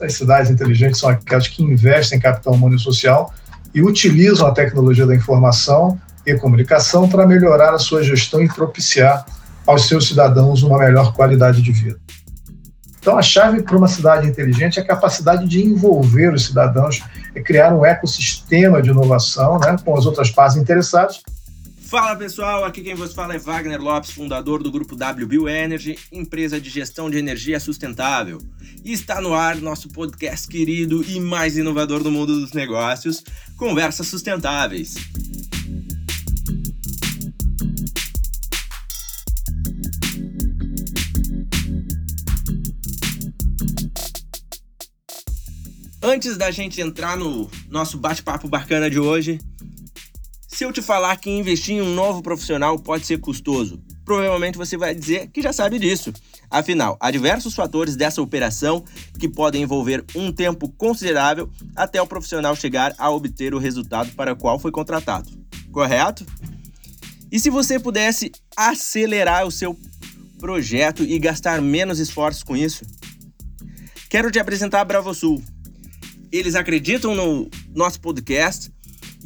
As cidades inteligentes são aquelas que investem em capital humano e social e utilizam a tecnologia da informação e comunicação para melhorar a sua gestão e propiciar aos seus cidadãos uma melhor qualidade de vida. Então, a chave para uma cidade inteligente é a capacidade de envolver os cidadãos e criar um ecossistema de inovação né, com as outras partes interessadas Fala pessoal, aqui quem vos fala é Wagner Lopes, fundador do grupo WBio Energy, empresa de gestão de energia sustentável. E está no ar nosso podcast querido e mais inovador do mundo dos negócios, Conversas Sustentáveis. Antes da gente entrar no nosso bate-papo bacana de hoje, se eu te falar que investir em um novo profissional pode ser custoso, provavelmente você vai dizer que já sabe disso. Afinal, há diversos fatores dessa operação que podem envolver um tempo considerável até o profissional chegar a obter o resultado para o qual foi contratado. Correto? E se você pudesse acelerar o seu projeto e gastar menos esforços com isso? Quero te apresentar a BravoSul. Eles acreditam no nosso podcast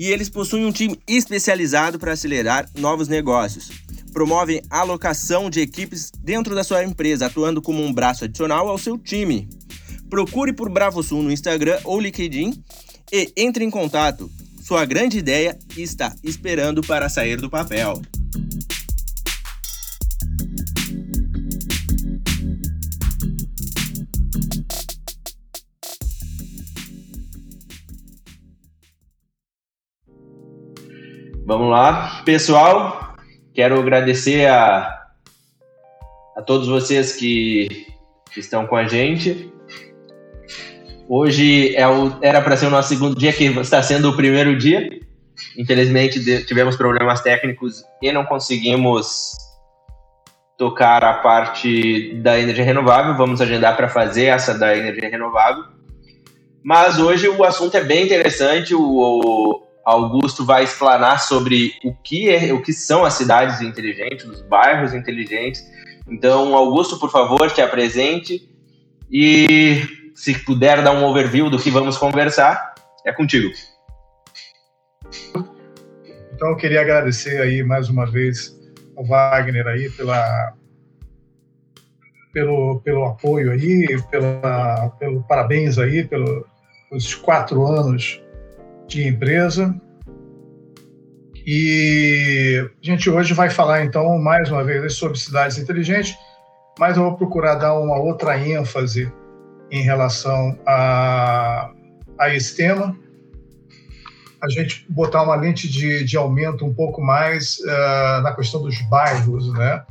e eles possuem um time especializado para acelerar novos negócios. Promovem alocação de equipes dentro da sua empresa, atuando como um braço adicional ao seu time. Procure por BravoSul no Instagram ou LinkedIn e entre em contato. Sua grande ideia está esperando para sair do papel. Vamos lá, pessoal. Quero agradecer a, a todos vocês que, estão com a gente. Hoje é o, era para ser o nosso segundo dia, que está sendo o primeiro dia. Infelizmente tivemos problemas técnicos e não conseguimos tocar a parte da energia renovável. Vamos agendar para fazer essa da energia renovável. Mas hoje o assunto é bem interessante. O, Augusto vai explanar sobre o que, é, o que são as cidades inteligentes, os bairros inteligentes. Então, Augusto, por favor, te apresente e se puder dar um overview do que vamos conversar, é contigo. Então, eu queria agradecer aí mais uma vez ao Wagner aí pela pelo, pelo apoio aí, pela, pelo parabéns aí pelos quatro anos de empresa. E a gente hoje vai falar, então, mais uma vez sobre cidades inteligentes, mas eu vou procurar dar uma outra ênfase em relação a, a esse tema. A gente botar uma lente de, de aumento um pouco mais uh, na questão dos bairros, né?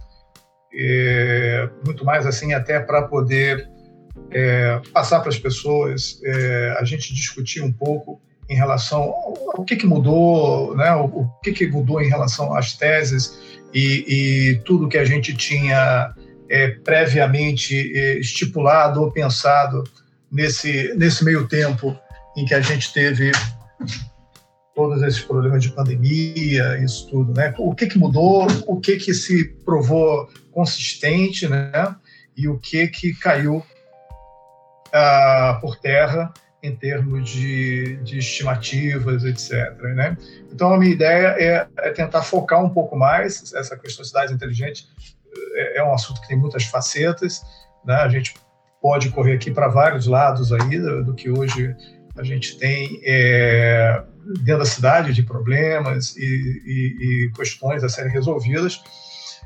E, muito mais assim, até para poder é, passar para as pessoas, é, a gente discutir um pouco em relação ao, que, que mudou, né? o, o que, que mudou em relação às teses e, e tudo que a gente tinha é, previamente é, estipulado ou pensado nesse, nesse meio tempo em que a gente teve todos esses problemas de pandemia, isso tudo, né? O que, que mudou, o que, que se provou consistente, né? E o que que caiu ah, por terra em termos de, de estimativas, etc. Né? Então, a minha ideia é, é, tentar focar um pouco mais essa questão de cidades inteligentes. É, é um assunto que tem muitas facetas. Né? A gente pode correr aqui para vários lados aí do, do, que hoje a gente tem é, dentro da cidade de problemas e, e, e questões a serem resolvidas.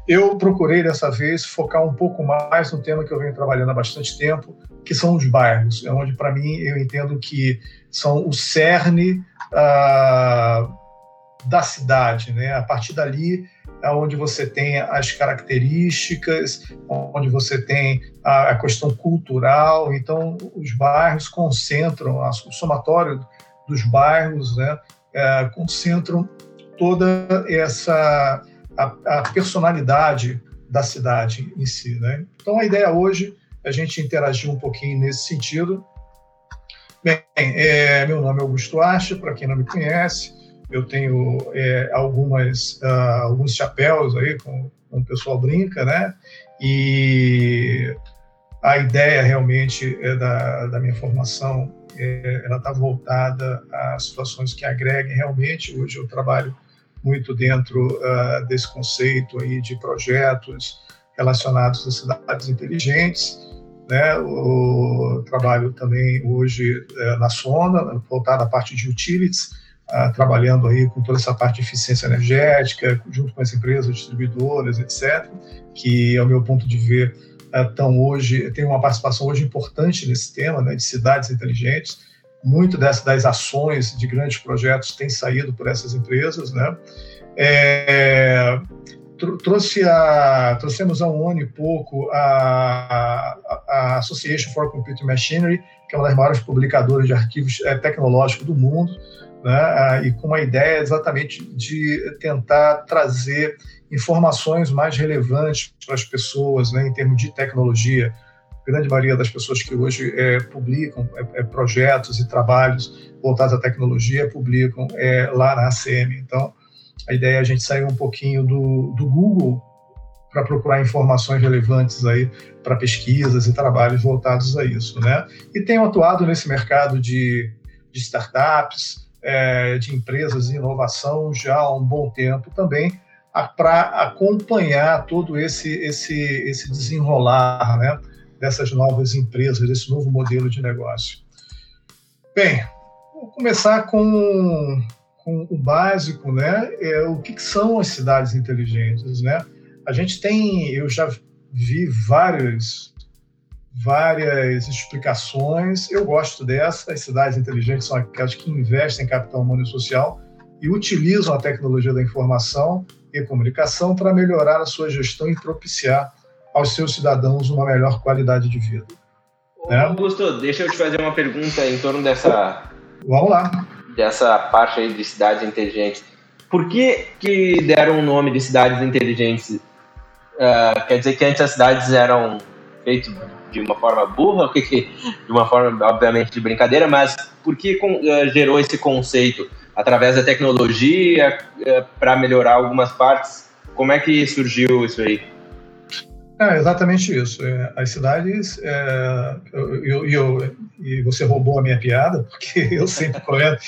Eu procurei dessa vez focar um pouco mais no tema que eu venho trabalhando há bastante tempo, que são os bairros, é onde para mim eu entendo que são o cerne ah, da cidade, né? A partir dali é onde você tem as características, onde você tem a, a questão cultural. Então, os bairros concentram, o somatório dos bairros, né? É, concentram toda essa a, a personalidade da cidade em si. Né? Então, a ideia hoje é a gente interagir um pouquinho nesse sentido. Bem, é, meu nome é Augusto Acha, para quem não me conhece, eu tenho é, algumas, uh, alguns chapéus aí, com, com o pessoal brinca, né? E A ideia realmente é da, da minha formação, é, ela está voltada a situações que agreguem realmente. Hoje eu trabalho muito dentro uh, desse conceito aí de projetos relacionados a cidades inteligentes, né? O trabalho também hoje é, na Sona, voltado à parte de utilities, uh, trabalhando aí com toda essa parte de eficiência energética, junto com as empresas distribuidoras, etc., que, ao meu ponto de ver, estão hoje, tem uma participação hoje importante nesse tema, né, de cidades inteligentes. Muito dessas das ações de grandes projetos tem saído por essas empresas, né? É, trouxe a, trouxemos há um ano e pouco a, a, Association for Computer Machinery, que é uma das maiores publicadoras de arquivos é, tecnológicos do mundo, né? e com uma ideia exatamente de tentar trazer informações mais relevantes para as pessoas, né, em termos de tecnologia. Grande maioria das pessoas que hoje é, publicam é, é, projetos e trabalhos voltados à tecnologia publicam é, lá na ACM. Então, a ideia é a gente sair um pouquinho do, do Google para procurar informações relevantes aí para pesquisas e trabalhos voltados a isso, né? E tenho atuado nesse mercado de, de startups, é, de empresas de inovação já há um bom tempo também, para acompanhar todo esse, esse, esse desenrolar né, dessas novas empresas, desse novo modelo de negócio. Bem, vou começar com, com o básico, né? É, o que, que são as cidades inteligentes, né? A gente tem, eu já vi várias, várias explicações. Eu gosto dessa. As cidades inteligentes são aquelas que investem em capital humano e social e utilizam a tecnologia da informação e comunicação para melhorar a sua gestão e propiciar aos seus cidadãos uma melhor qualidade de vida. Né? Augusto, deixa eu te fazer uma pergunta em torno dessa. Vamos lá. Dessa parte aí de cidades inteligentes. Por que, que deram o nome de cidades inteligentes? Uh, quer dizer que antes as cidades eram feitas de uma forma burra, de uma forma, obviamente, de brincadeira, mas por que uh, gerou esse conceito? através da tecnologia é, para melhorar algumas partes. Como é que surgiu isso aí? É exatamente isso. É, as cidades, é, eu, eu, e você roubou a minha piada, porque eu sempre comento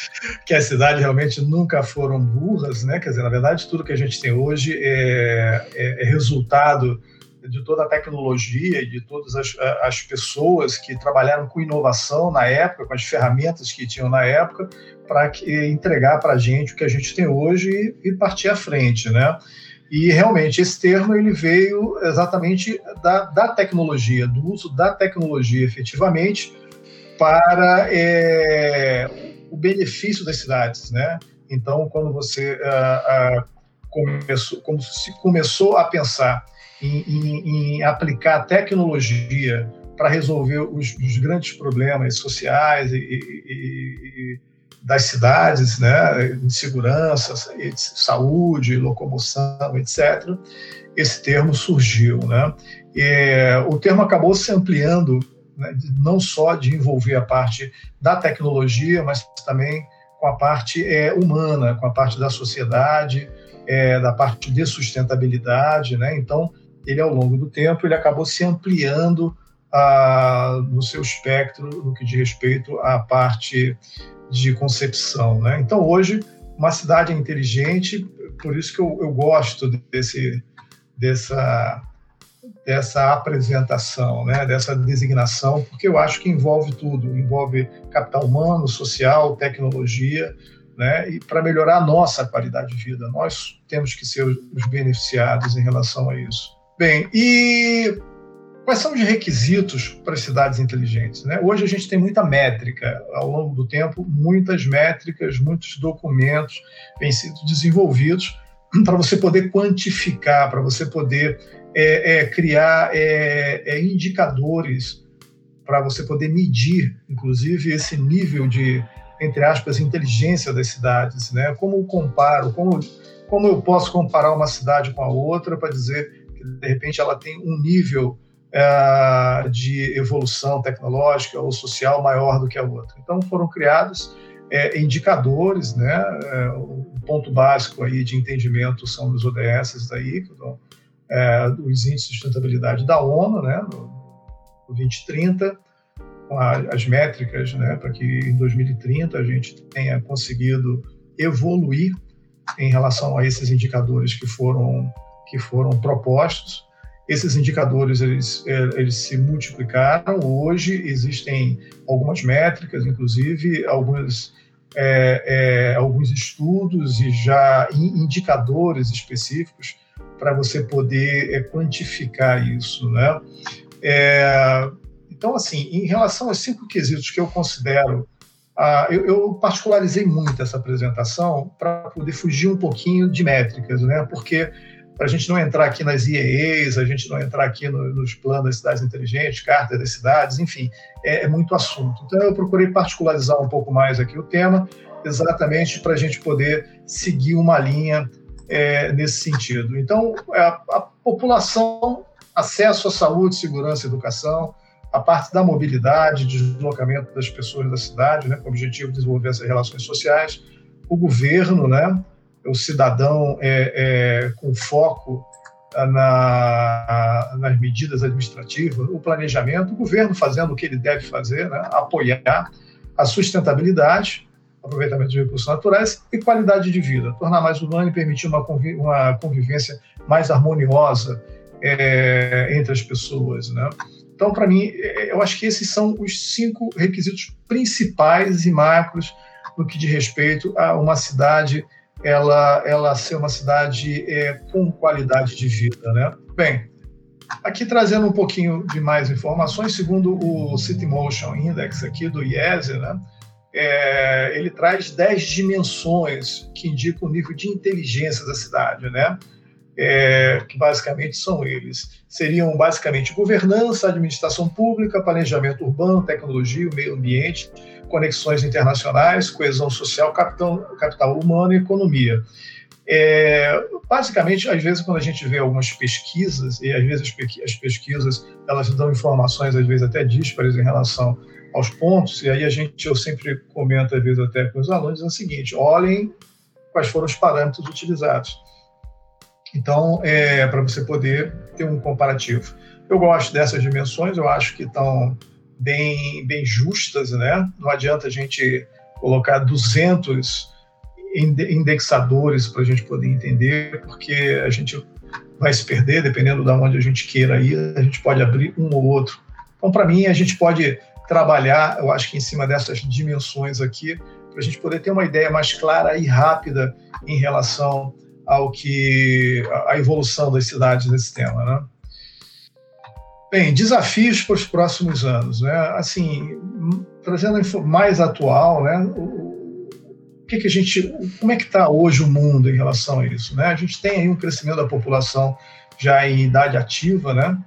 que as cidades realmente nunca foram burras, né? Quer dizer, na verdade, tudo que a gente tem hoje é, é, é resultado de toda a tecnologia e de todas as, as pessoas que trabalharam com inovação na época, com as ferramentas que tinham na época, para entregar para a gente o que a gente tem hoje e, e partir à frente, né? E realmente esse termo ele veio exatamente da, da tecnologia, do uso da tecnologia efetivamente para é, o benefício das cidades, né? Então, quando você uh, uh, começou, como se começou a pensar em, em, em aplicar tecnologia para resolver os, os, grandes problemas sociais e, e, e, das cidades, né, de segurança, saúde, locomoção, etc. Esse termo surgiu, né? E, o termo acabou se ampliando, né, não só de envolver a parte da tecnologia, mas também com a parte é, humana, com a parte da sociedade, é, da parte de sustentabilidade, né? Então ele ao longo do tempo ele acabou se ampliando ah, no seu espectro no que diz respeito à parte de concepção. Né? Então hoje uma cidade é inteligente, por isso que eu, eu gosto desse, dessa, dessa apresentação, né? dessa designação, porque eu acho que envolve tudo, envolve capital humano, social, tecnologia, né? e para melhorar a nossa qualidade de vida. Nós temos que ser os beneficiados em relação a isso. Bem, e quais são os requisitos para cidades inteligentes? Né? Hoje a gente tem muita métrica, ao longo do tempo, muitas métricas, muitos documentos vêm sendo desenvolvidos para você poder quantificar, para você poder é, é, criar é, é indicadores, para você poder medir, inclusive, esse nível de, entre aspas, inteligência das cidades. Né? Como eu comparo, como, como eu posso comparar uma cidade com a outra para dizer de repente ela tem um nível de evolução tecnológica ou social maior do que a outra. Então foram criados é, indicadores, né? É, o ponto básico aí de entendimento são os ODS daí, são, é, os índices de sustentabilidade da ONU, né? 2030, com a, as métricas, né, para que em 2030 a gente tenha conseguido evoluir em relação a esses indicadores que foram que foram propostos. Esses indicadores eles, é, eles se multiplicaram. Hoje existem algumas métricas, inclusive alguns é, é, alguns estudos e já indicadores específicos para você poder é, quantificar isso, né? É, então, assim, em relação aos cinco quesitos que eu considero, ah, eu, eu, particularizei muito essa apresentação para poder fugir um pouquinho de métricas, né? Porque para a gente não entrar aqui nas IEEs, a gente não entrar aqui no, nos planos das cidades inteligentes, cartas das cidades, enfim, é, é, muito assunto. Então, eu procurei particularizar um pouco mais aqui o tema, exatamente para a gente poder seguir uma linha é, nesse sentido. Então, a, a, população, acesso à saúde, segurança educação, a parte da mobilidade, deslocamento das pessoas da cidade, né, com o objetivo de desenvolver essas relações sociais, o governo, né, o cidadão é, é, com foco na, nas medidas administrativas, o planejamento, o governo fazendo o que ele deve fazer, né, apoiar a sustentabilidade, aproveitamento de recursos naturais e qualidade de vida, tornar mais humano e permitir uma, uma convivência mais harmoniosa é, entre as pessoas. Né? Então, para mim, é, eu acho que esses são os cinco requisitos principais e macros no que diz respeito a uma cidade ela, ela ser uma cidade é, com qualidade de vida. Né? Bem, aqui trazendo um pouquinho de mais informações, segundo o City Motion Index aqui do IESE, né? É, ele traz 10 dimensões que indicam o nível de inteligência da cidade, né? É, que basicamente são eles. Seriam basicamente governança, administração pública, planejamento urbano, tecnologia, meio ambiente, conexões internacionais, coesão social, capital, capital humano e economia. É, basicamente, às vezes, quando a gente vê algumas pesquisas, e às vezes as pesquisas elas dão informações, às vezes até díspares em relação aos pontos, e aí a gente, eu sempre comento, às vezes até com os alunos, é o seguinte, olhem quais foram os parâmetros utilizados. Então, é, para você poder ter um comparativo. Eu gosto dessas dimensões, eu acho que estão bem, bem justas, né? Não adianta a gente colocar 200 indexadores para a gente poder entender, porque a gente vai se perder, dependendo de onde a gente queira ir, a gente pode abrir um ou outro. Então, para mim, a gente pode trabalhar, eu acho que em cima dessas dimensões aqui, para a gente poder ter uma ideia mais clara e rápida em relação ao que a evolução das cidades nesse tema, né? Bem, desafios para os próximos anos, né? Assim, trazendo mais atual, né? O, que, que a gente, como é que está hoje o mundo em relação a isso, né? A gente tem aí um crescimento da população já em idade ativa, né?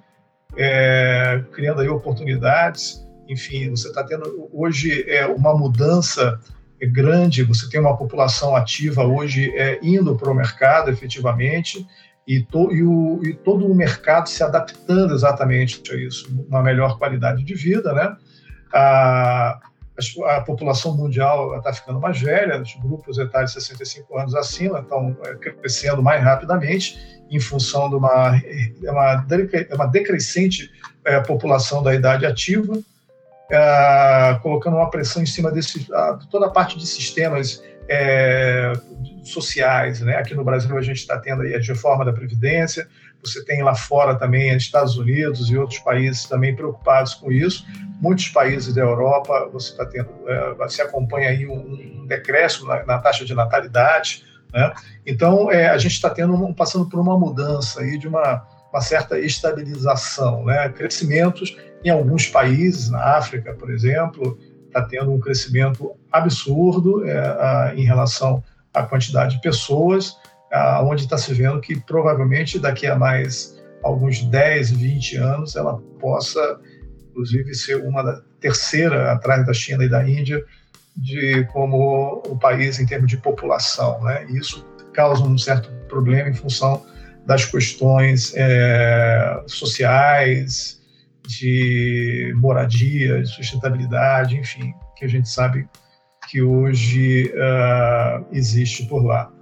É, criando aí oportunidades. Enfim, você está tendo hoje é uma mudança grande. Você tem uma população ativa hoje é, indo para o mercado, efetivamente e, to, e, o, e, todo o mercado se adaptando exatamente a isso, uma melhor qualidade de vida, né? A, a população mundial está ficando mais velha, os grupos etários de 65 anos acima estão é, crescendo mais rapidamente em função de uma, é uma, é uma decrescente é, população da idade ativa, é, colocando uma pressão em cima desse, toda a parte de sistemas é, sociais. Né? Aqui no Brasil a gente está tendo a reforma da Previdência, você tem lá fora também Estados Unidos e outros países também preocupados com isso. Muitos países da Europa você está tendo, é, você acompanha aí um decréscimo na, na, taxa de natalidade. Né? Então é, a gente está tendo passando por uma mudança aí de uma, uma certa estabilização, né? crescimentos em alguns países, na África, por exemplo, está tendo um crescimento absurdo é, a, em relação à quantidade de pessoas, a, onde está se vendo que provavelmente daqui a mais alguns 10, 20 anos ela possa, inclusive, ser uma da terceira atrás da China e da Índia de como o país em termos de população, né? Isso causa um certo problema em função das questões é, sociais, de moradia, de sustentabilidade, enfim, que a gente sabe que hoje uh, existe por lá.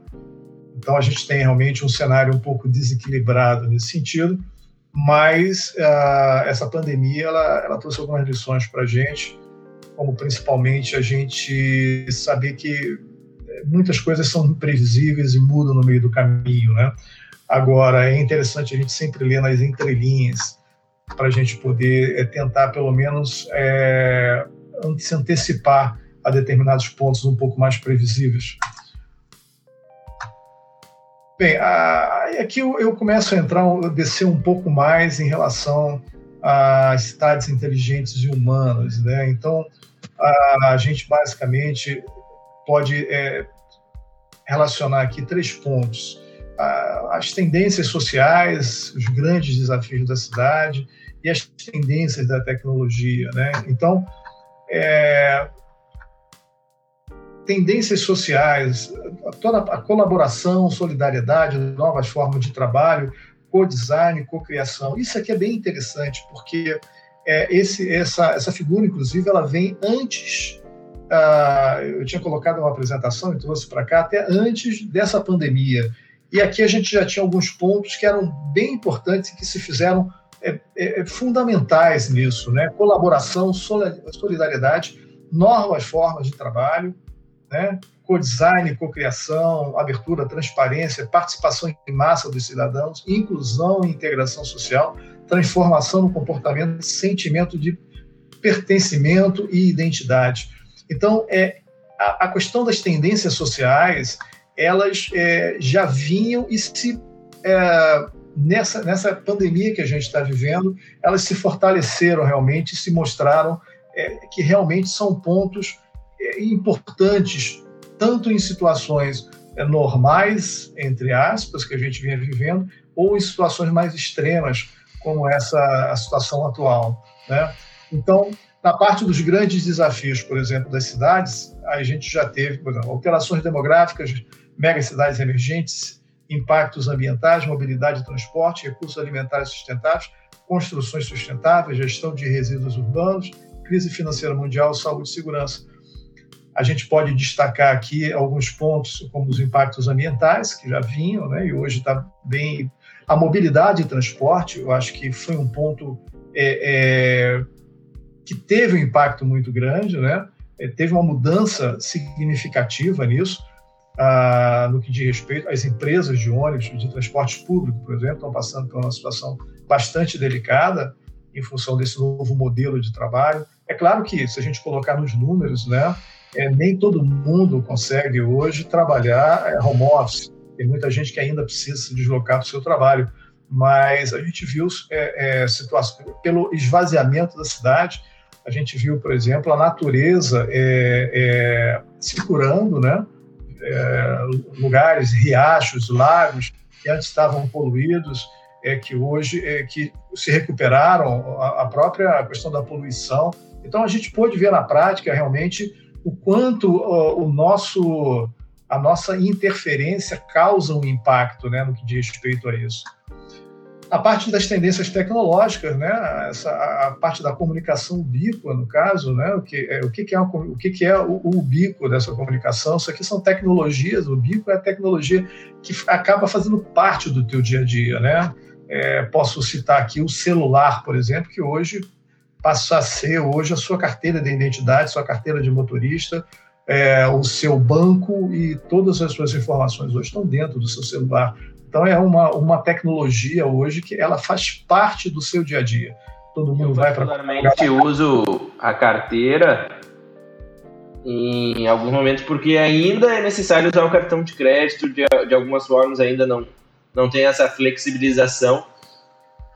Então a gente tem realmente um cenário um pouco desequilibrado nesse sentido, mas uh, essa pandemia ela, ela trouxe algumas lições para a gente, como principalmente a gente saber que muitas coisas são imprevisíveis e mudam no meio do caminho, né? Agora, é interessante a gente sempre ler nas entrelinhas para a gente poder é, tentar, pelo menos, é, se antecipar a determinados pontos um pouco mais previsíveis. Bem, aqui eu, começo a entrar, a descer um pouco mais em relação às cidades inteligentes e humanas, né? Então, a, a gente basicamente pode é, relacionar aqui três pontos: as tendências sociais, os grandes desafios da cidade e as tendências da tecnologia, né? Então, é, tendências sociais, toda a colaboração, solidariedade, novas formas de trabalho, co-design, co-criação. Isso aqui é bem interessante, porque é, esse, essa, essa figura, inclusive, ela vem antes. Uh, eu tinha colocado uma apresentação e trouxe para cá, até antes dessa pandemia. E aqui a gente já tinha alguns pontos que eram bem importantes e que se fizeram é, é, é fundamentais nisso, né? Colaboração, solidariedade, novas formas de trabalho, né? co-design, co-criação, abertura, transparência, participação em massa dos cidadãos, inclusão e integração social, transformação no comportamento, sentimento de pertencimento e identidade. Então, é, a, a questão das tendências sociais, elas é, já vinham e se é, nessa, nessa pandemia que a gente está vivendo, elas se fortaleceram realmente, se mostraram é, que realmente são pontos importantes, tanto em situações é, normais, entre aspas, que a gente vinha vivendo, ou em situações mais extremas, como essa a situação atual. Né? Então, na parte dos grandes desafios, por exemplo, das cidades, a gente já teve exemplo, alterações demográficas, megacidades emergentes, impactos ambientais, mobilidade e transporte, recursos alimentares sustentáveis, construções sustentáveis, gestão de resíduos urbanos, crise financeira mundial, saúde e segurança. A gente pode destacar aqui alguns pontos, como os impactos ambientais, que já vinham, né, e hoje está bem. A mobilidade e transporte, eu acho que foi um ponto é, é, que teve um impacto muito grande, né? É, teve uma mudança significativa nisso, ah, no que diz respeito às empresas de ônibus, de transporte público, por exemplo, estão passando por uma situação bastante delicada em função desse novo modelo de trabalho. É claro que, se a gente colocar nos números, né, é, nem todo mundo consegue hoje trabalhar é, home office. Tem muita gente que ainda precisa se deslocar para o seu trabalho. Mas a gente viu é, é, situações, pelo esvaziamento da cidade, a gente viu, por exemplo, a natureza é, é, se curando, né? É, lugares, riachos, lagos que antes estavam poluídos, é, que hoje é, que se recuperaram, a, a própria questão da poluição. Então a gente pôde ver na prática realmente o quanto o, o nosso a nossa interferência causa um impacto né, no que diz respeito a isso. A parte das tendências tecnológicas, né, essa, a parte da comunicação ubíqua, no caso, né, o, que, é, o, que, é, o que, que é o, o ubíquo dessa comunicação, isso aqui são tecnologias, o ubíquo é a tecnologia que acaba fazendo parte do teu dia a dia. Né? É, posso citar aqui o celular, por exemplo, que hoje passa a ser hoje a sua carteira de identidade, sua carteira de motorista, é, o seu banco e todas as suas informações hoje estão dentro do seu celular. Então é uma, uma tecnologia hoje que ela faz parte do seu dia a dia. Todo mundo Eu vai para. Eu uso a carteira em alguns momentos porque ainda é necessário usar o cartão de crédito de, de algumas formas ainda não não tem essa flexibilização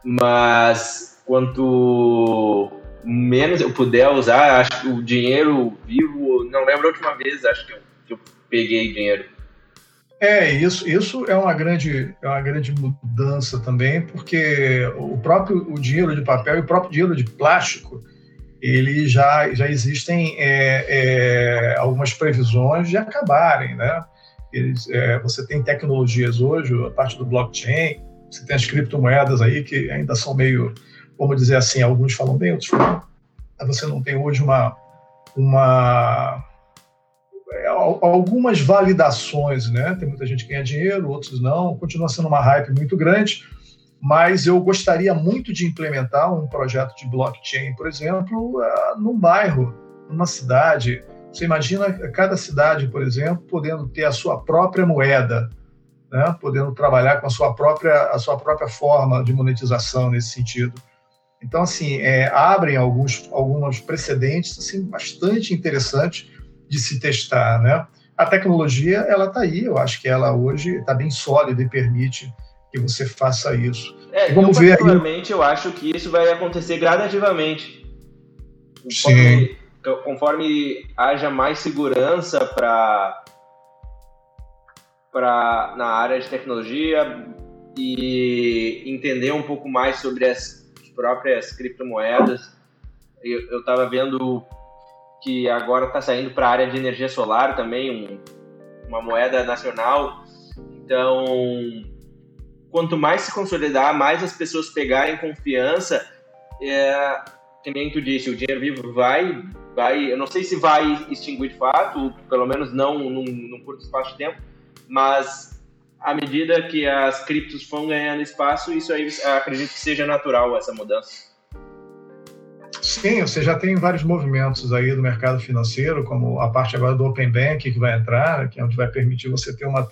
mas quanto menos eu puder usar, acho que o dinheiro vivo, não lembro a última vez, acho que eu, que eu peguei dinheiro. É, isso, isso é uma grande, é uma grande mudança também, porque o próprio o dinheiro de papel e o próprio dinheiro de plástico, ele já, já existem é, é, algumas previsões de acabarem, né? Eles, é, você tem tecnologias hoje, a parte do blockchain, você tem as criptomoedas aí que ainda são meio vamos dizer assim, alguns falam bem, outros falam. Você não tem hoje uma, uma é, algumas validações, né? Tem muita gente que ganha dinheiro, outros não. Continua sendo uma hype muito grande. mas eu gostaria muito de implementar um projeto de blockchain, por exemplo, uh, num bairro, numa cidade. Você imagina cada cidade, por exemplo, podendo ter a sua própria moeda, né? podendo trabalhar com a sua própria a sua própria forma de monetização nesse sentido. Então, assim, é, abrem alguns alguns precedentes assim bastante interessantes de se testar, né? A tecnologia ela está aí, eu acho que ela hoje está bem sólida e permite que você faça isso. É, vamos eu, ver aí. eu acho que isso vai acontecer gradativamente. Conforme, Sim. conforme haja mais segurança para para na área de tecnologia e entender um pouco mais sobre as próprias criptomoedas. Eu estava vendo que agora está saindo para a área de energia solar também, um, uma moeda nacional. Então, quanto mais se consolidar, mais as pessoas pegarem confiança, é, que nem tu disse, o dinheiro vivo vai, vai, eu não sei se vai extinguir de fato, pelo menos não num, num curto espaço de tempo, mas à medida que as criptos vão ganhando espaço, isso aí acredito que seja natural essa mudança. Sim, você já tem vários movimentos aí do mercado financeiro, como a parte agora do Open Bank que vai entrar, que é onde vai permitir você ter uma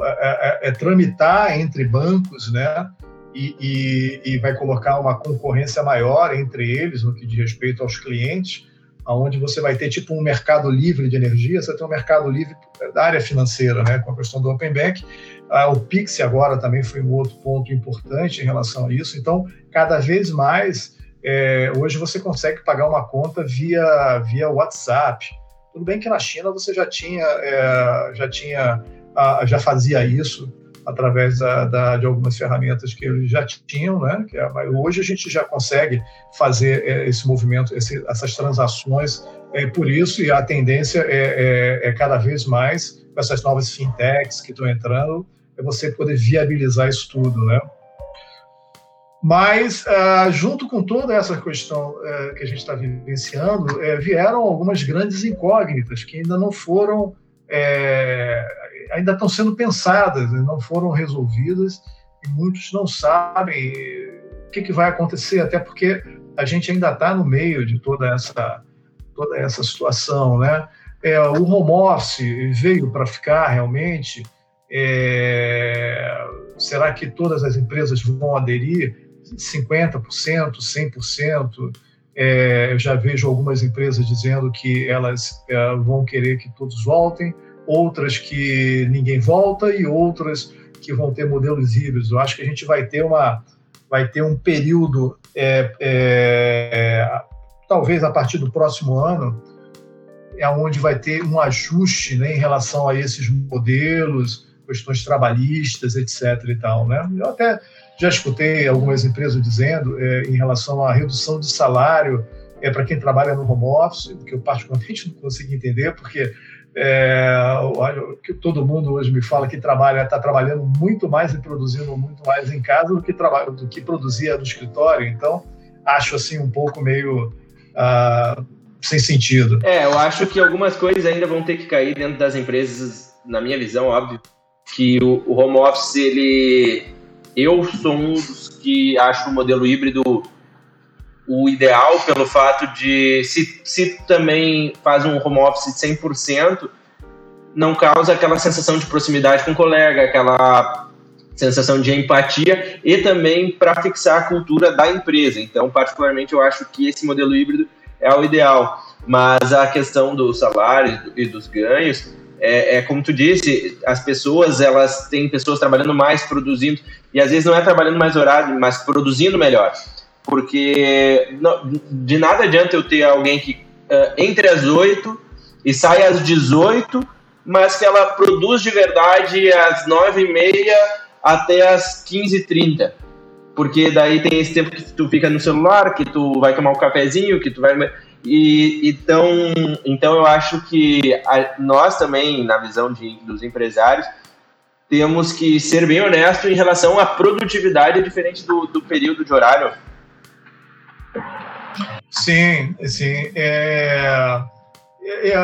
é, é, é tramitar entre bancos, né? E, e, e, vai colocar uma concorrência maior entre eles no que diz respeito aos clientes, aonde você vai ter tipo um mercado livre de energia, você tem um mercado livre da área financeira, né? Com a questão do Open Bank, ah, o Pix agora também foi um outro ponto importante em relação a isso. Então, cada vez mais é, hoje você consegue pagar uma conta via, via WhatsApp. Tudo bem que na China você já tinha, é, já, tinha já fazia isso através da, da, de algumas ferramentas que eles já tinham, né? Que é, hoje a gente já consegue fazer é, esse movimento, esse, essas transações é, por isso e a tendência é, é, é cada vez mais com essas novas fintechs que estão entrando, é você poder viabilizar isso tudo, né? Mas, uh, junto com toda essa questão uh, que a gente está vivenciando, uh, vieram algumas grandes incógnitas que ainda não foram, ainda estão sendo pensadas, né, não foram resolvidas, e muitos não sabem o que, que vai acontecer, até porque a gente ainda está no meio de toda essa, toda essa situação. Né? O home office veio para ficar realmente. É, será que todas as empresas vão aderir? 50%, 100%. É, eu já vejo algumas empresas dizendo que elas é, vão querer que todos voltem, outras que ninguém volta e outras que vão ter modelos híbridos. Eu acho que a gente vai ter uma vai ter um período é, é talvez a partir do próximo ano é onde vai ter um ajuste né, em relação a esses modelos, questões trabalhistas, etc. e tal, né? Eu até já escutei algumas empresas dizendo é, em relação à redução de salário é, para quem trabalha no home office, que eu particularmente não consigo entender, porque é, todo mundo hoje me fala que trabalha, está trabalhando muito mais e produzindo muito mais em casa do que, trabalha, do que produzia no escritório. Então, acho assim um pouco meio uh, sem sentido. É, eu acho que algumas coisas ainda vão ter que cair dentro das empresas, na minha visão, óbvio, que o, o home office ele eu sou um dos que acho o modelo híbrido o ideal pelo fato de se, se também faz um home office 100%, não causa aquela sensação de proximidade com o colega, aquela sensação de empatia e também para fixar a cultura da empresa. Então, particularmente, eu acho que esse modelo híbrido é o ideal. Mas a questão do salário e dos ganhos é, é, como tu disse, as pessoas, elas têm pessoas trabalhando mais, produzindo, e às vezes não é trabalhando mais horário, mas produzindo melhor. Porque não, de nada adianta eu ter alguém que uh, entre as 8 e sai às 18, mas que ela produz de verdade às 9 e meia até às 15h30. Porque daí tem esse tempo que tu fica no celular, que tu vai tomar um cafezinho, que tu vai e então, então eu acho que a, nós também, na visão de, dos empresários, temos que ser bem honestos em relação à produtividade diferente do, do período de horário. Sim, sim. É, é, é,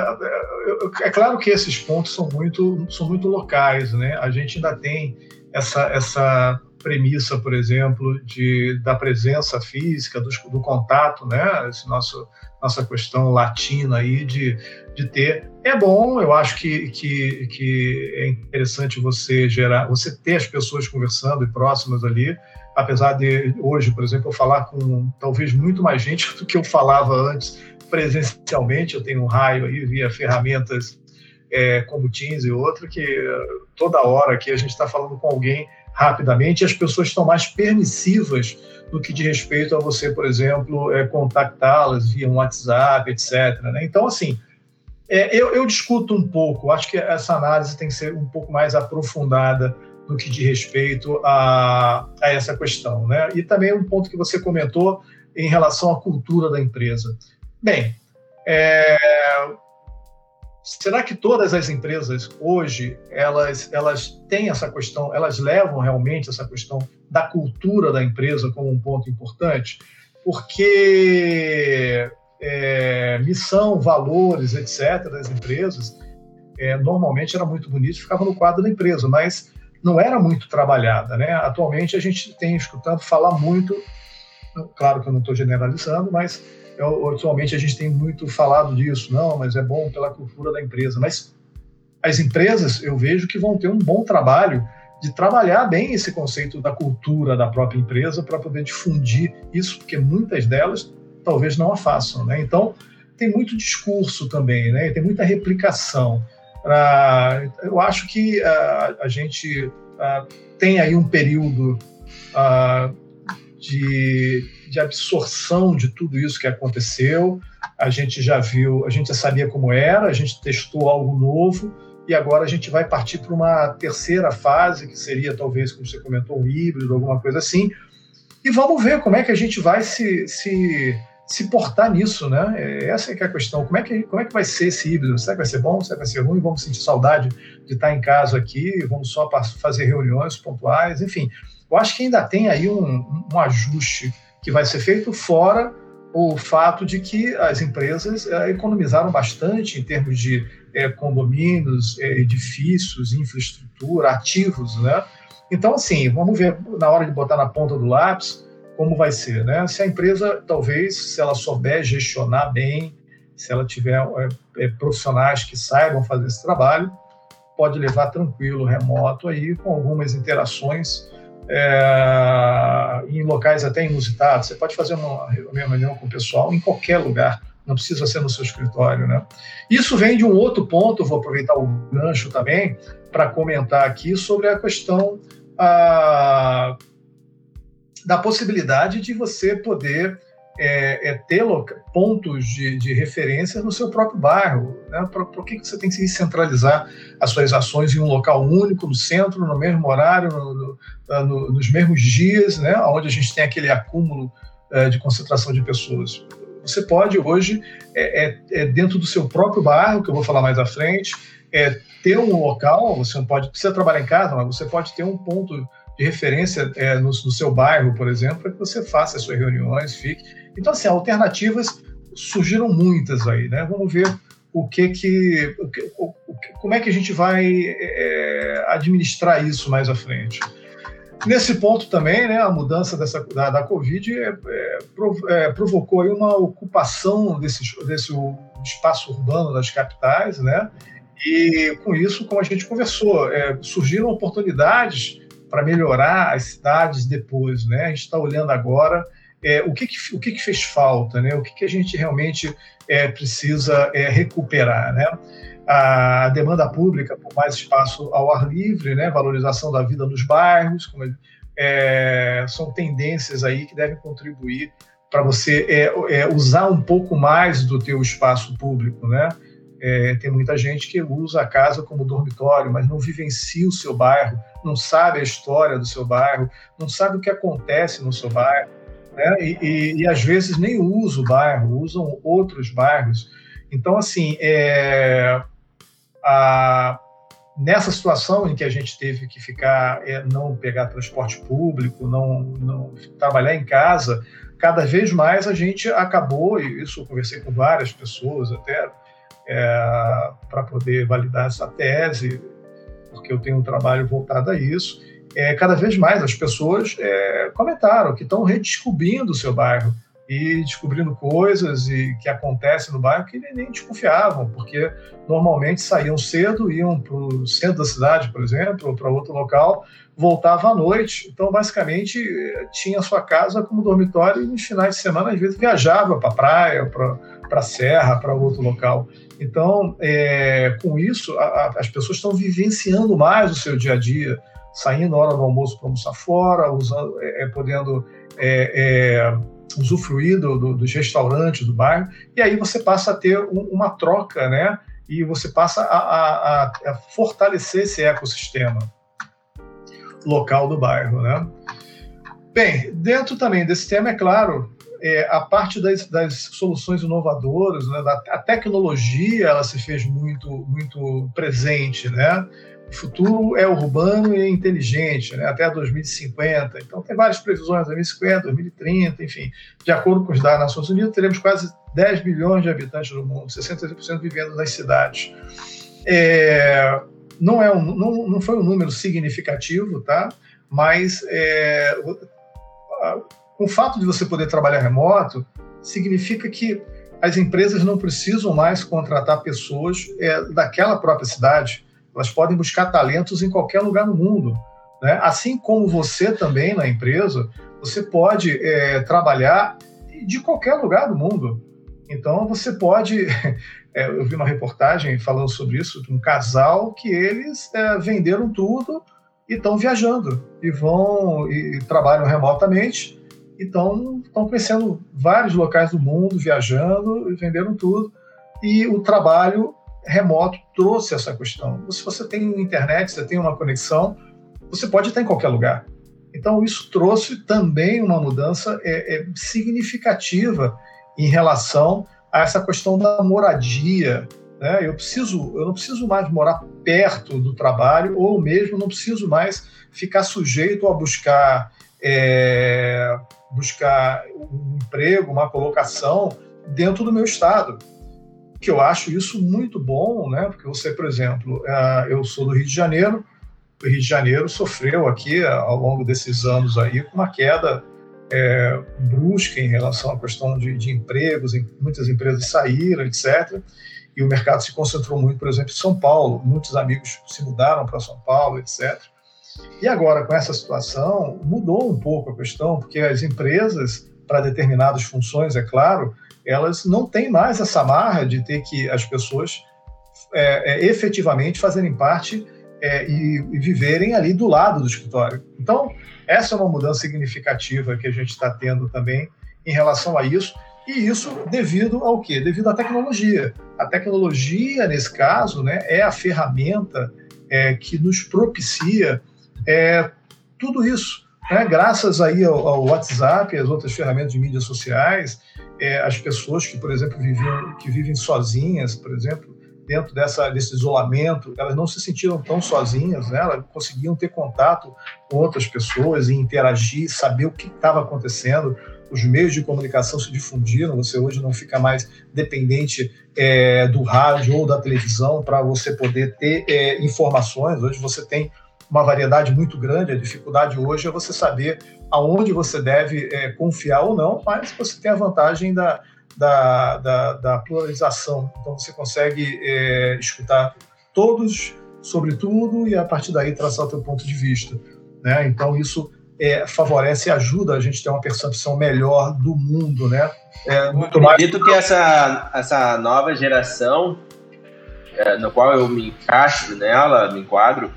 é, claro que esses pontos são muito, são muito locais, né? A gente ainda tem essa, essa premissa, por exemplo, de, da presença física, do, do contato, né? Esse nosso, nossa questão latina aí de, de ter. É bom, eu acho que, que, que é interessante você gerar, você ter as pessoas conversando e próximas ali, apesar de hoje, por exemplo, eu falar com talvez muito mais gente do que eu falava antes presencialmente. Eu tenho um raio aí via ferramentas é, como Teams e outro, que toda hora aqui a gente está falando com alguém rapidamente as pessoas estão mais permissivas no que diz respeito a você, por exemplo, é, contactá-las via um WhatsApp, etc. Né? Então, assim, é, eu, eu, discuto um pouco, acho que essa análise tem que ser um pouco mais aprofundada no que diz respeito a, a essa questão. Né? E também um ponto que você comentou em relação à cultura da empresa. Bem, é, será que todas as empresas hoje elas elas têm essa questão, elas levam realmente essa questão da cultura da empresa como um ponto importante? Porque é, missão, valores, etc. das empresas é, normalmente era muito bonito, ficava no quadro da empresa, mas não era muito trabalhada, né? Atualmente a gente tem escutando falar muito, claro que eu não estou generalizando, mas eu, atualmente a gente tem muito falado disso, não, mas é bom pela cultura da empresa. Mas as empresas, eu vejo que vão ter um bom trabalho de trabalhar bem esse conceito da cultura da própria empresa para poder difundir isso, porque muitas delas talvez não a façam, né? Então, tem muito discurso também, né? Tem muita replicação. Uh, eu acho que uh, a gente uh, tem aí um período de de absorção de tudo isso que aconteceu. A gente já viu, a gente já sabia como era, a gente testou algo novo e agora a gente vai partir para uma terceira fase, que seria talvez, como você comentou, um híbrido, alguma coisa assim. E vamos ver como é que a gente vai se, se, se portar nisso, né? É, essa é, é a questão. Como é, que, como é que vai ser esse híbrido? Será que vai ser bom? Será que vai ser ruim? Vamos sentir saudade de estar em casa aqui? Vamos só fazer reuniões pontuais? Enfim, eu acho que ainda tem aí um, um ajuste que vai ser feito, fora o fato de que as empresas é, economizaram bastante em termos de é, condomínios, é, edifícios, infraestrutura, ativos, né? Então, assim, vamos ver na hora de botar na ponta do lápis como vai ser, né? Se a empresa, talvez, se ela souber gestionar bem, se ela tiver profissionais que saibam fazer esse trabalho, pode levar tranquilo, remoto aí, com algumas interações é, em locais até inusitados. Você pode fazer uma reunião com o pessoal em qualquer lugar, não precisa ser no seu escritório. Né? Isso vem de um outro ponto, vou aproveitar o gancho também para comentar aqui sobre a questão a, da possibilidade de você poder é, é ter pontos de, de, referência no seu próprio bairro. Né? Por, que você tem que centralizar as suas ações em um local único, no centro, no mesmo horário, no, no, no, nos mesmos dias, né? onde a gente tem aquele acúmulo é, de concentração de pessoas? Você pode hoje, é, é, é, dentro do seu próprio bairro, que eu vou falar mais à frente, é, ter um local, você não pode precisa trabalhar em casa, mas você pode ter um ponto de referência é, no, no, seu bairro, por exemplo, para que você faça as suas reuniões, fique. Então, assim, alternativas surgiram muitas aí, né? Vamos ver o que que, o que o, como é que a gente vai é, administrar isso mais à frente. Nesse ponto também, né, a mudança dessa, da, da Covid é, é, é provocou aí uma ocupação desse, desse espaço urbano das capitais, né? E com isso, como a gente conversou, é, surgiram oportunidades para melhorar as cidades depois, né? A gente está olhando agora é, o, que, que, o que, que, fez falta, né? O que, que a gente realmente é, precisa é, recuperar, né? A demanda pública por mais espaço ao ar livre, né? Valorização da vida nos bairros, como, é, são tendências aí que devem contribuir para você é, é, usar um pouco mais do teu espaço público, né? É, tem muita gente que usa a casa como dormitório, mas não vivencia o seu bairro, não sabe a história do seu bairro, não sabe o que acontece no seu bairro, né? e, e, e, às vezes nem usa o bairro, usam outros bairros. Então, assim, é, a, nessa situação em que a gente teve que ficar, é, não pegar transporte público, não, não trabalhar em casa, cada vez mais a gente acabou, e isso eu conversei com várias pessoas até, é, para poder validar essa tese, porque eu tenho um trabalho voltado a isso. É, cada vez mais as pessoas é, comentaram que estão redescobrindo o seu bairro e descobrindo coisas e que acontecem no bairro que nem desconfiavam, porque normalmente saíam cedo, iam para o centro da cidade, por exemplo, ou para outro local, voltavam à noite. Então, basicamente, tinha a sua casa como dormitório e nos finais de semana, às vezes, viajava para a praia, para a serra, para outro local. Então, é, com isso, a, a, as pessoas estão vivenciando mais o seu dia a dia, saindo na hora do almoço para almoçar fora, usando, é, é podendo é, é, usufruir do, do, dos restaurantes do bairro, e aí você passa a ter um, uma troca, né? E você passa a, a, a, fortalecer esse ecossistema local do bairro, né? Bem, dentro também desse tema, é claro, é, a parte das, das soluções inovadoras, né, da, a tecnologia, ela se fez muito, muito presente, né? O futuro é urbano e inteligente, né, até 2050. Então, tem várias previsões, 2050, 2030, enfim. De acordo com os dados das Nações Unidas, teremos quase 10 bilhões de habitantes no mundo, 60% vivendo nas cidades. É, não, é um, não, não foi um número significativo, tá? mas é, o fato de você poder trabalhar remoto significa que as empresas não precisam mais contratar pessoas é, daquela própria cidade elas podem buscar talentos em qualquer lugar no mundo. Né? Assim como você também na empresa, você pode é, trabalhar de qualquer lugar do mundo. Então você pode. É, eu vi uma reportagem falando sobre isso, de um casal que eles é, venderam tudo e estão viajando e vão e, e trabalham remotamente e estão conhecendo vários locais do mundo, viajando e venderam tudo. E o trabalho remoto trouxe essa questão. Se você tem internet, você tem uma conexão, você pode estar em qualquer lugar. Então, isso trouxe também uma mudança é, é, significativa em relação a essa questão da moradia. Né? Eu, preciso, eu não preciso mais morar perto do trabalho, ou mesmo não preciso mais ficar sujeito a buscar, é, buscar um emprego, uma colocação dentro do meu estado que eu acho isso muito bom, né? Porque você, por exemplo, é, eu sou do Rio de Janeiro, o Rio de Janeiro sofreu aqui ao longo desses anos aí com uma queda é, brusca em relação à questão de, de empregos, muitas empresas saíram, etc. E o mercado se concentrou muito, por exemplo, em São Paulo. Muitos amigos se mudaram para São Paulo, etc. E agora, com essa situação, mudou um pouco a questão, porque as empresas, para determinadas funções, é claro, elas não têm mais essa marra de ter que as pessoas é, é, efetivamente fazerem parte é, e, e, viverem ali do lado do escritório. Então, essa é uma mudança significativa que a gente está tendo também em relação a isso. E isso devido ao quê? Devido à tecnologia. A tecnologia, nesse caso, né, é a ferramenta é, que nos propicia é, tudo isso. Né? Graças aí ao, ao WhatsApp e às outras ferramentas de mídias sociais, é, as pessoas que, por exemplo, vivem, que vivem sozinhas, por exemplo, dentro dessa, desse isolamento, elas não se sentiram tão sozinhas, né? elas conseguiam ter contato com outras pessoas e interagir, saber o que estava acontecendo. Os meios de comunicação se difundiram, você hoje não fica mais dependente é, do rádio ou da televisão para você poder ter é, informações. Hoje você tem uma variedade muito grande. A dificuldade hoje é você saber aonde você deve é, confiar ou não, mas você tem a vantagem da, da, da, da pluralização. Então você consegue é, escutar todos sobre tudo e a partir daí traçar o seu ponto de vista. Né? Então isso é, favorece e ajuda a gente a ter uma percepção melhor do mundo, né? É, muito eu acredito mais... que essa, essa nova geração, é, no qual eu me encaixo nela, me enquadro,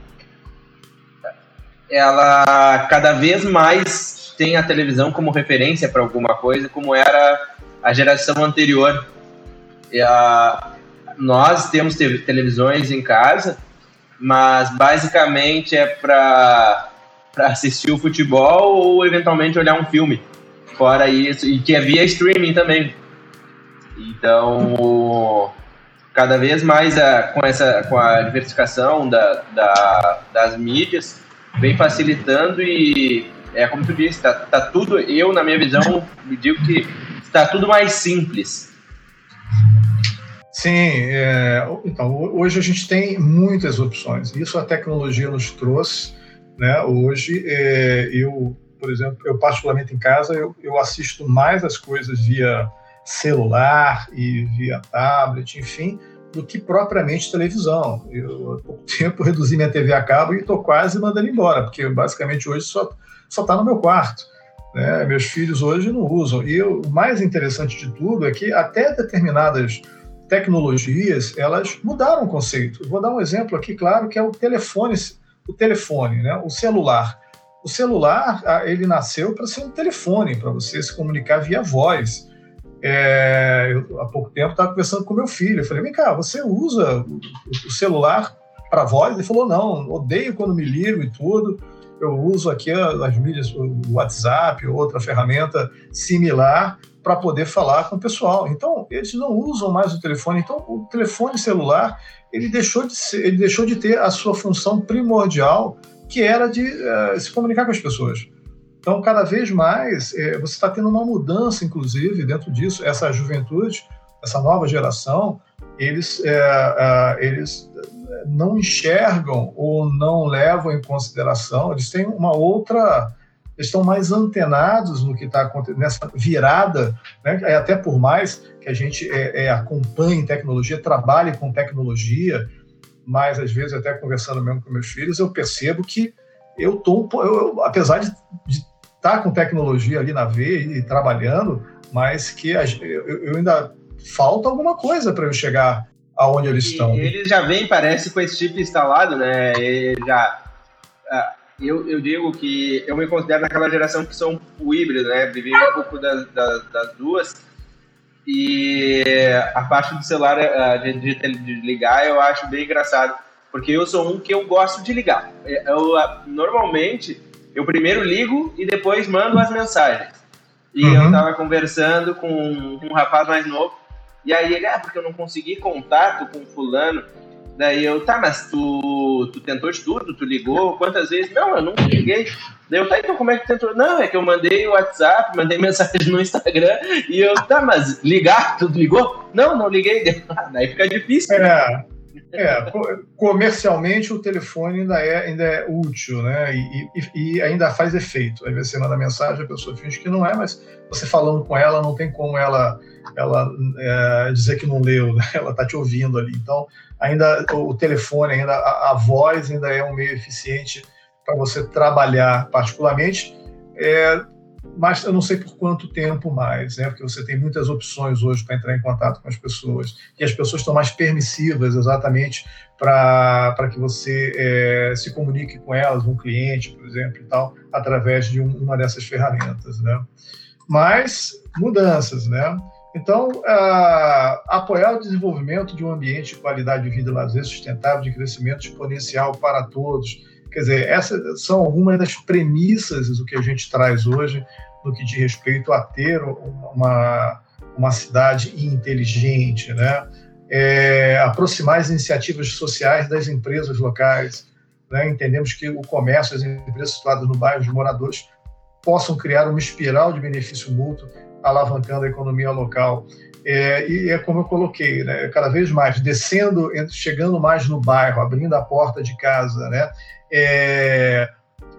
ela cada vez mais tem a televisão como referência para alguma coisa, como era a geração anterior. A, nós temos televisões em casa, mas basicamente é para assistir o futebol ou eventualmente olhar um filme. Fora isso, e que é via streaming também. Então, cada vez mais a, com, essa, com a diversificação da, da, das mídias, vem facilitando e é como tu disse, tá, tá tudo, eu na minha visão, digo que está tudo mais simples. Sim, é, então hoje a gente tem muitas opções. Isso a tecnologia nos trouxe Né? Hoje, é, eu, por exemplo, eu particularmente em casa, eu, eu assisto mais as coisas via celular e via tablet, enfim, do que propriamente televisão. Eu, há pouco tempo, reduzi minha TV a cabo e estou quase mandando embora, porque basicamente hoje só está no meu quarto. Né? Meus filhos hoje não usam. E o mais interessante de tudo é que até determinadas tecnologias elas mudaram o conceito. Vou dar um exemplo aqui, claro, que é o telefone, o telefone, né? o celular. O celular ele nasceu para ser um telefone, para você se comunicar via voz. É, eu, há pouco tempo estava conversando com meu filho. Eu falei: vem cá, você usa o, o celular para voz? Ele falou: não, odeio quando me ligo e tudo. Eu uso aqui as mídias, o WhatsApp, outra ferramenta similar para poder falar com o pessoal. Então, eles não usam mais o telefone. Então, o telefone celular ele deixou de, ser, ele deixou de ter a sua função primordial, que era de uh, se comunicar com as pessoas. Então, cada vez mais, é, você está tendo uma mudança, inclusive, dentro disso. Essa juventude, essa nova geração, eles, é, é, eles não enxergam ou não levam em consideração, eles têm uma outra. Eles estão mais antenados no que está acontecendo, nessa virada, né? É até por mais que a gente é, é, acompanhe tecnologia, trabalhe com tecnologia, mas às vezes, até conversando mesmo com meus filhos, eu percebo que eu estou, apesar de, de está com tecnologia ali na veia e trabalhando, mas que a, eu, eu, ainda falta alguma coisa para eu chegar aonde eles estão. E eles já vêm, parece, com esse chip instalado, né? E já. Ah, eu, eu digo que eu me considero naquela geração que são o híbrido, né? Vivi um pouco das, das, das duas. E a parte do celular ah, de, de, de, ligar eu acho bem engraçado, porque eu sou um que eu gosto de ligar. Eu, ah, normalmente eu primeiro ligo e depois mando as mensagens. E uhum. eu tava conversando com um rapaz mais novo, e aí ele, ah, porque eu não consegui contato com fulano. Daí eu, tá, mas tu, tu tentou de tudo, tu ligou, quantas vezes? Não, eu nunca liguei. Daí eu, tá, então como é que tentou? Não, é que eu mandei o WhatsApp, mandei mensagem no Instagram, e eu, tá, mas ligar, tu ligou? Não, não liguei. Daí fica difícil. É. É, comercialmente o telefone ainda é, ainda é útil, né? E, e, e, ainda faz efeito. Aí você manda mensagem, a pessoa finge que não é, mas você falando com ela, não tem como ela, ela é, dizer que não leu, né? Ela está te ouvindo ali. Então, ainda o telefone, ainda a, a voz ainda é um meio eficiente para você trabalhar, particularmente. É, mas eu não sei por quanto tempo mais, né? Porque você tem muitas opções hoje para entrar em contato com as pessoas e as pessoas estão mais permissivas, exatamente para que você é, se comunique com elas, um cliente, por exemplo, e tal, através de um, uma dessas ferramentas, né? Mas mudanças, né? Então, uh, apoiar o desenvolvimento de um ambiente de qualidade de vida lazer sustentável, de crescimento exponencial para todos. Quer dizer, essas são algumas das premissas do que a gente traz hoje no que diz respeito a ter uma, uma cidade inteligente, né? É, aproximar as iniciativas sociais das empresas locais. Né? Entendemos que o comércio, as empresas situadas no bairro, os moradores possam criar uma espiral de benefício mútuo, alavancando a economia local. É, e é como eu coloquei, né? cada vez mais descendo, chegando mais no bairro, abrindo a porta de casa, né? É,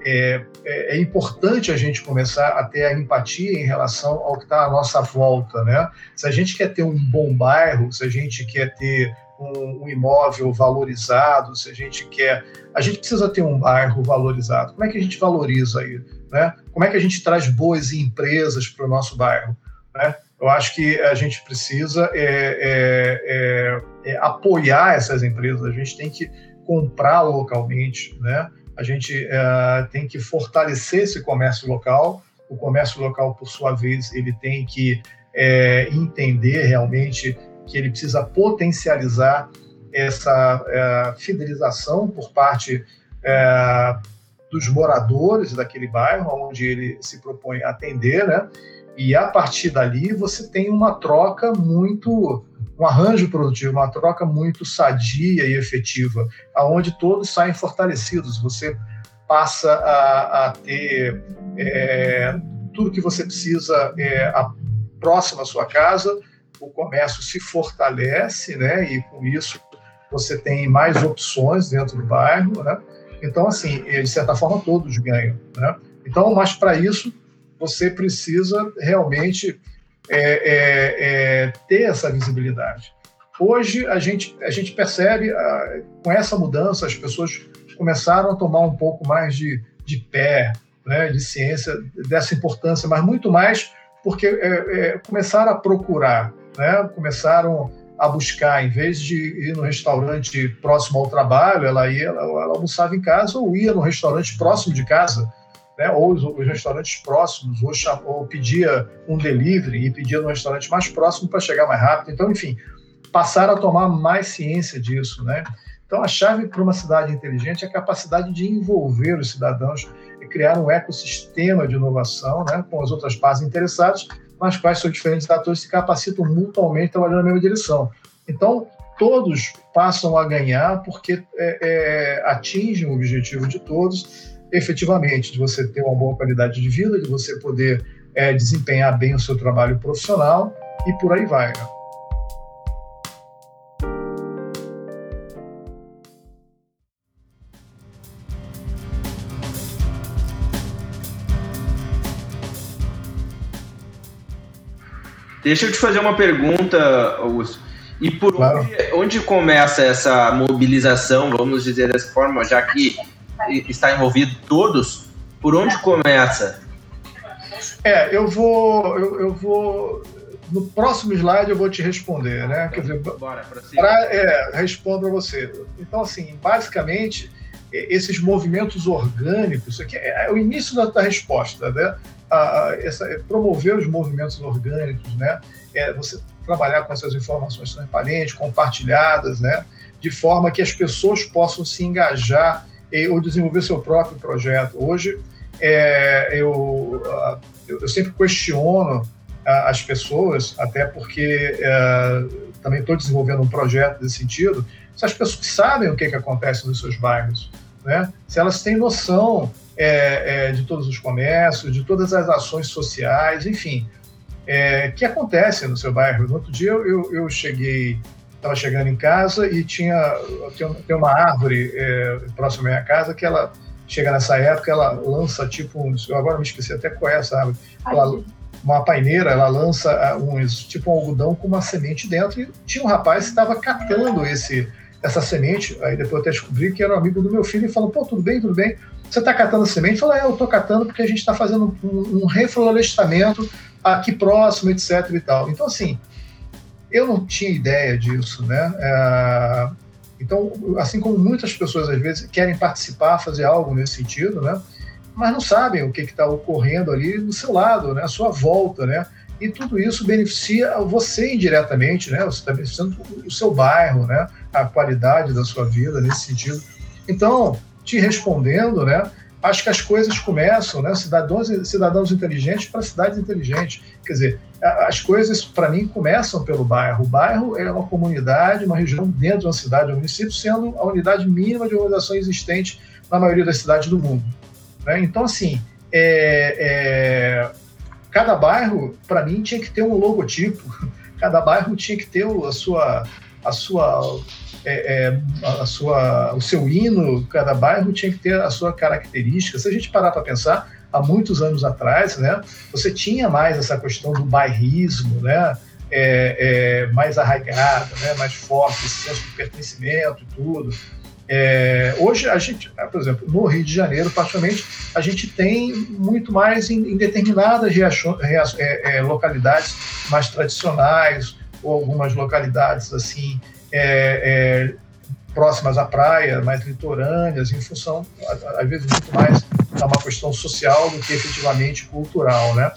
é, é, é, importante a gente começar a ter a empatia em relação ao que está à nossa volta, né? Se a gente quer ter um bom bairro, se a gente quer ter um, um, imóvel valorizado, se a gente quer, a gente precisa ter um bairro valorizado. Como é que a gente valoriza aí, né? Como é que a gente traz boas empresas para o nosso bairro, né? Eu acho que a gente precisa é, é, é, é apoiar essas empresas. A gente tem que comprar localmente, né? a gente é, tem que fortalecer esse comércio local. O comércio local, por sua vez, ele tem que entender realmente que ele precisa potencializar essa fidelização por parte dos moradores daquele bairro onde ele se propõe a atender, né? E a partir dali você tem uma troca muito um arranjo produtivo, uma troca muito sadia e efetiva, aonde todos saem fortalecidos. Você passa a, a ter é, tudo que você precisa é, a, próximo à sua casa, o comércio se fortalece, né? E com isso você tem mais opções dentro do bairro, né? Então, assim, de certa forma, todos ganham. Né? Então, mas para isso, você precisa realmente é, é, é, ter essa visibilidade. Hoje, a gente, a gente percebe, a, com essa mudança, as pessoas começaram a tomar um pouco mais de, de pé, né, de ciência, dessa importância, mas muito mais porque é, é, começaram a procurar, né, começaram a buscar, em vez de ir no restaurante próximo ao trabalho, ela ia, ela, ela almoçava em casa ou ia no restaurante próximo de casa, né, ou os, os restaurantes próximos, ou, ou, pedia um delivery e pedia no restaurante mais próximo para chegar mais rápido. Então, enfim, passaram a tomar mais ciência disso, né? Então, a chave para uma cidade inteligente é a capacidade de envolver os cidadãos e criar um ecossistema de inovação né, com as outras partes interessadas, mas quais são diferentes atores se capacitam mutuamente trabalhando na mesma direção. Então, todos passam a ganhar porque é, é, atingem o objetivo de todos, efetivamente, de você ter uma boa qualidade de vida, de você poder é, desempenhar bem o seu trabalho profissional e por aí vai. Né? Deixa eu te fazer uma pergunta, Augusto. E por claro. onde, onde, começa essa mobilização, vamos dizer dessa forma, já que está envolvido todos, por onde começa? É, eu vou, eu, eu vou no próximo slide eu vou te responder, né? Quer dizer, Bora, pra, é, respondo para você. Então, assim, basicamente, esses movimentos orgânicos, isso aqui é, é o início da, da resposta, né? a, essa, é promover os movimentos orgânicos, né? É você trabalhar com essas informações transparentes, compartilhadas, né? De forma que as pessoas possam se engajar ou desenvolver seu próprio projeto. Hoje, é, eu, eu, sempre questiono as pessoas, até porque é, também estou desenvolvendo um projeto nesse sentido, se as pessoas sabem o que, que acontece nos seus bairros, né? se elas têm noção é, é, de todos os comércios, de todas as ações sociais, enfim, é, que acontecem no seu bairro. No outro dia eu, eu cheguei, estava chegando em casa e tinha tem, uma árvore é, próxima à minha casa que ela chega nessa época, ela lança tipo uns, eu agora me esqueci até qual é essa árvore, ela, uma paineira, ela lança ah, uns tipo um algodão com uma semente dentro e tinha um rapaz que estava catando esse essa semente, aí depois eu até descobri que era um amigo do meu filho e falou, pô, tudo bem, tudo bem, você está catando semente? Fala, é, eu estou catando porque a gente está fazendo um, um reflorestamento aqui próximo, etc. e tal. Então, assim, eu não tinha ideia disso, né? É, então, assim como muitas pessoas às vezes querem participar, fazer algo nesse sentido, né? Mas não sabem o que está ocorrendo ali do seu lado, né? À sua volta, né? E tudo isso beneficia você indiretamente, né? Você está beneficiando o seu bairro, né? A qualidade da sua vida nesse sentido. Então, te respondendo, né? Acho que as coisas começam, né? Cidadãos, cidadãos inteligentes para cidades inteligentes. Quer dizer, as coisas, para mim, começam pelo bairro. O bairro é uma comunidade, uma região dentro de uma cidade, um município, sendo a unidade mínima de organização existente na maioria das cidades do mundo. Né? Então, assim, é, é, cada bairro, para mim, tinha que ter um logotipo. Cada bairro tinha que ter a sua, a sua é, é, a sua, o seu hino, cada bairro tinha que ter a sua característica. Se a gente parar para pensar, há muitos anos atrás, né, você tinha mais essa questão do bairrismo, né, é, é, mais arraigada, né, mais forte, esse senso de pertencimento e tudo. É, hoje, a gente, por exemplo, no Rio de Janeiro, particularmente, a gente tem muito mais em, em determinadas é, é, localidades mais tradicionais ou algumas localidades assim é, é, próximas à praia, mais litorâneas, em função, às vezes, muito mais a uma questão social do que efetivamente cultural, né?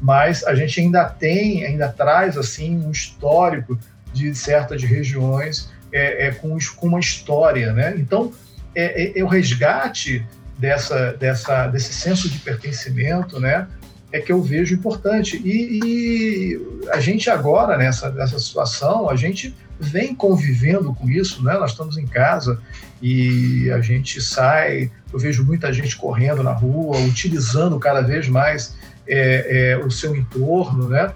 Mas a gente ainda tem, ainda traz, assim, um histórico de certas regiões é, é com, com, uma história, né? Então, é, é, é, o resgate dessa, dessa, desse senso de pertencimento, né? É que eu vejo importante. E, e a gente agora, nessa, nessa situação, a gente vem convivendo com isso, né? Nós estamos em casa e a gente sai, eu vejo muita gente correndo na rua, utilizando cada vez mais é, é, o seu entorno, né?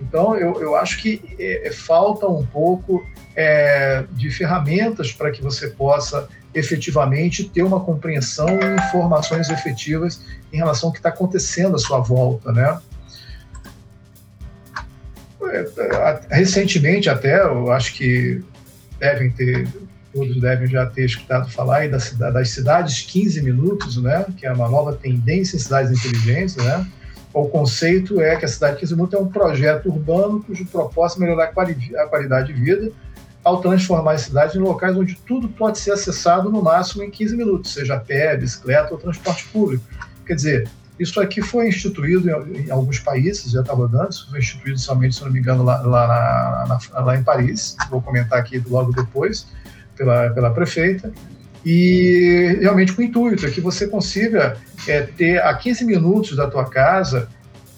Então, eu, eu acho que é, é falta um pouco é, de ferramentas para que você possa efetivamente ter uma compreensão e informações efetivas em relação ao que está acontecendo à sua volta, né? É, recentemente até, eu acho que devem ter, todos devem já ter escutado falar aí das, cidades 15 minutos, né? Que é uma nova tendência em cidades inteligentes, né? O conceito é que a cidade 15 minutos é um projeto urbano cujo propósito é melhorar a qualidade de vida ao transformar as cidades em locais onde tudo pode ser acessado no máximo em 15 minutos, seja a pé, bicicleta ou transporte público. Quer dizer, isso aqui foi instituído em, em alguns países, já está rodando, isso foi instituído somente, se não me engano, lá, lá, na, lá em Paris, vou comentar aqui logo depois, pela, pela prefeita, e realmente com o intuito é que você consiga é, ter a 15 minutos da tua casa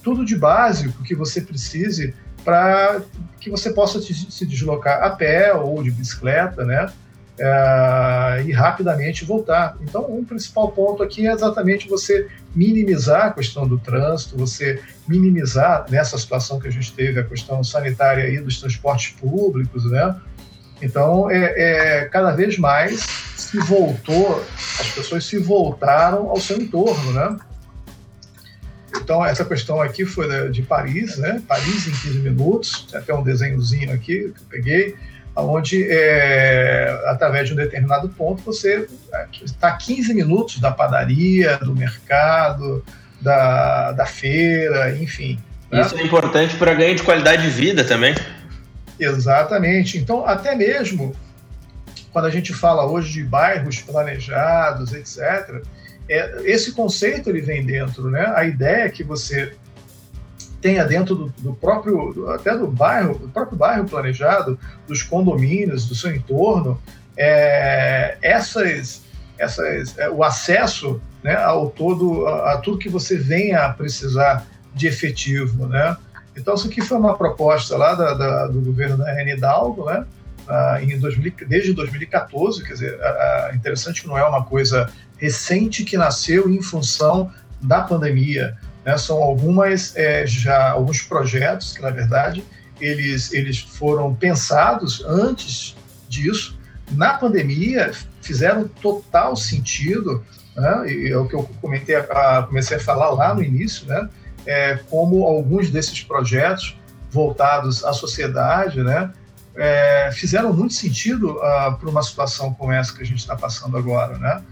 tudo de básico que você precise para que você possa se deslocar a pé ou de bicicleta, né? É, e rapidamente voltar. Então, um principal ponto aqui é exatamente você minimizar a questão do trânsito, você minimizar nessa situação que a gente teve a questão sanitária aí dos transportes públicos, né? Então, é, é cada vez mais se voltou, as pessoas se voltaram ao seu entorno, né? Então, essa questão aqui foi de Paris, né? Paris em 15 minutos, tem até um desenhozinho aqui que eu peguei, onde, é, através de um determinado ponto, você está 15 minutos da padaria, do mercado, da, da feira, enfim. Né? Isso é importante para ganho de qualidade de vida também. Exatamente. Então, até mesmo quando a gente fala hoje de bairros planejados, etc., é, esse conceito ele vem dentro, né? A ideia é que você tenha dentro do, do próprio, até do bairro, do próprio bairro planejado, dos condomínios, do seu entorno, é, essas, essas, é, o acesso né, ao todo, a, a, tudo que você venha a precisar de efetivo, né? Então isso aqui foi uma proposta lá da, da, do governo da Reni Dalgo, né? Ah, em 2000, desde 2014, quer dizer, interessante que não é uma coisa recente que nasceu em função da pandemia. Né? São algumas é, já alguns projetos que na verdade eles eles foram pensados antes disso. Na pandemia fizeram total sentido, né? e é o que eu comentei, comecei a falar lá no início, né? É, como alguns desses projetos voltados à sociedade, né? É, fizeram muito sentido ah, para uma situação como essa que a gente está passando agora, né?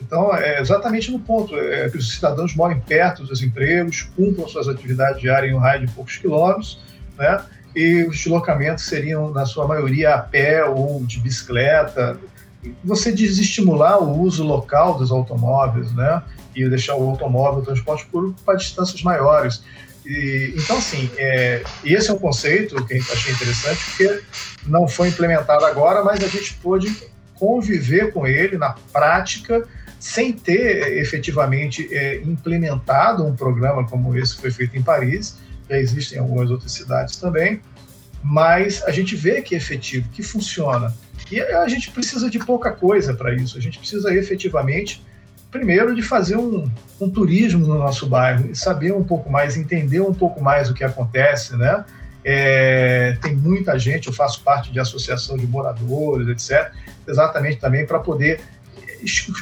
Então, é exatamente no ponto é, que os cidadãos morem perto dos empregos, cumpram suas atividades diárias em um raio de poucos quilômetros, né? E os deslocamentos seriam, na sua maioria, a pé ou de bicicleta. Você desestimular o uso local dos automóveis, né? E deixar o automóvel, o transporte público para distâncias maiores. E, então, assim, é, esse é um conceito que eu achei interessante, porque não foi implementado agora, mas a gente pôde conviver com ele na prática sem ter efetivamente é, implementado um programa como esse que foi feito em Paris, já existem em algumas outras cidades também, mas a gente vê que é efetivo, que funciona. E a gente precisa de pouca coisa para isso, a gente precisa efetivamente, primeiro, de fazer um, um turismo no nosso bairro e saber um pouco mais, entender um pouco mais o que acontece, né? É, tem muita gente, eu faço parte de associação de moradores, etc., exatamente também para poder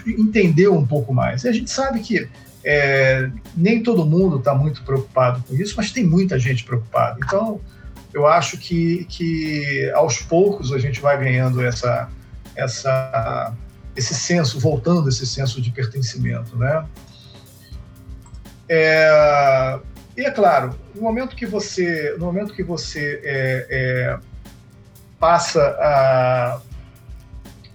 entender um pouco mais. E a gente sabe que é, nem todo mundo está muito preocupado com isso, mas tem muita gente preocupada. Então, eu acho que, que aos poucos a gente vai ganhando essa, essa, esse senso, voltando esse senso de pertencimento, né? É, e é claro, no momento que você, no momento que você é, é passa a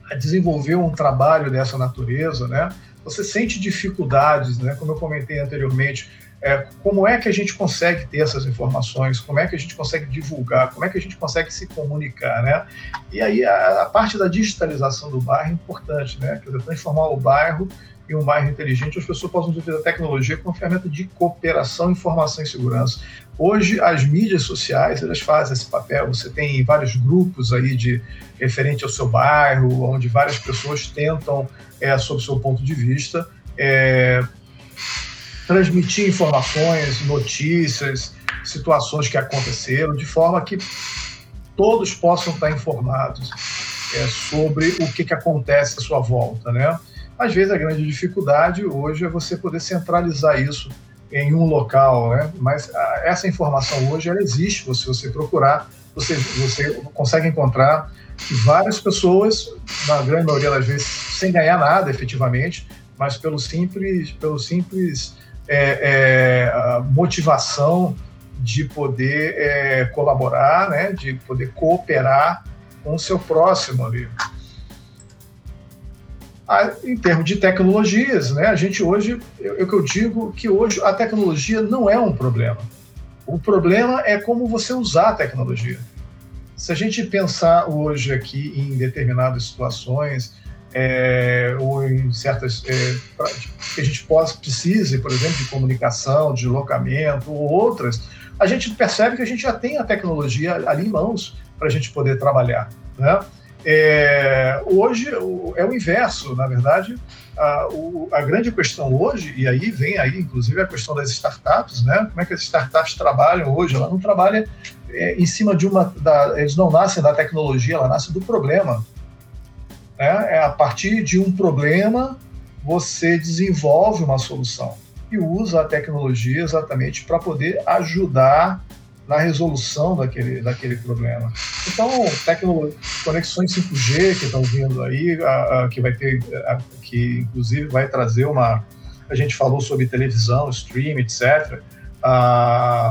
a desenvolver um trabalho dessa natureza, né? Você sente dificuldades, né? Como eu comentei anteriormente, é, como é que a gente consegue ter essas informações? Como é que a gente consegue divulgar? Como é que a gente consegue se comunicar, né? E aí a, a parte da digitalização do bairro é importante, né? Quer dizer, transformar o bairro em um bairro inteligente, as pessoas possam utilizar a tecnologia como ferramenta de cooperação, informação e segurança. Hoje, as mídias sociais, elas fazem esse papel. Você tem vários grupos aí de referente ao seu bairro, onde várias pessoas tentam, é, sob seu ponto de vista, é, transmitir informações, notícias, situações que aconteceram, de forma que todos possam estar informados é, sobre o que, que acontece à sua volta, né? Às vezes a grande dificuldade hoje é você poder centralizar isso em um local, né? Mas a, essa informação hoje ela existe, se você procurar, você, você consegue encontrar que várias pessoas, na grande maioria das vezes, sem ganhar nada efetivamente, mas pelo simples, pelo simples é, é, motivação de poder é, colaborar, né, de poder cooperar com o seu próximo ali. Ah, em termos de tecnologias, né, a gente hoje, eu, eu, eu digo que hoje a tecnologia não é um problema. O problema é como você usar a tecnologia. Se a gente pensar hoje aqui em determinadas situações, é, ou em certas é, que a gente possa precise, por exemplo, de comunicação, de deslocamento ou outras, a gente percebe que a gente já tem a tecnologia ali em mãos para a gente poder trabalhar. Né? É, hoje é o inverso, na verdade. A, o, a, grande questão hoje, e aí vem aí, inclusive, a questão das startups, né? Como é que as startups trabalham hoje? Ela não trabalha é, em cima de uma. Da, eles não nascem da tecnologia, ela nasce do problema. Né? É a partir de um problema você desenvolve uma solução e usa a tecnologia exatamente para poder ajudar na resolução daquele, daquele problema. Então, conexões 5G que estão vindo aí, a, a, que vai ter, a, que inclusive vai trazer uma. A gente falou sobre televisão, streaming, etc.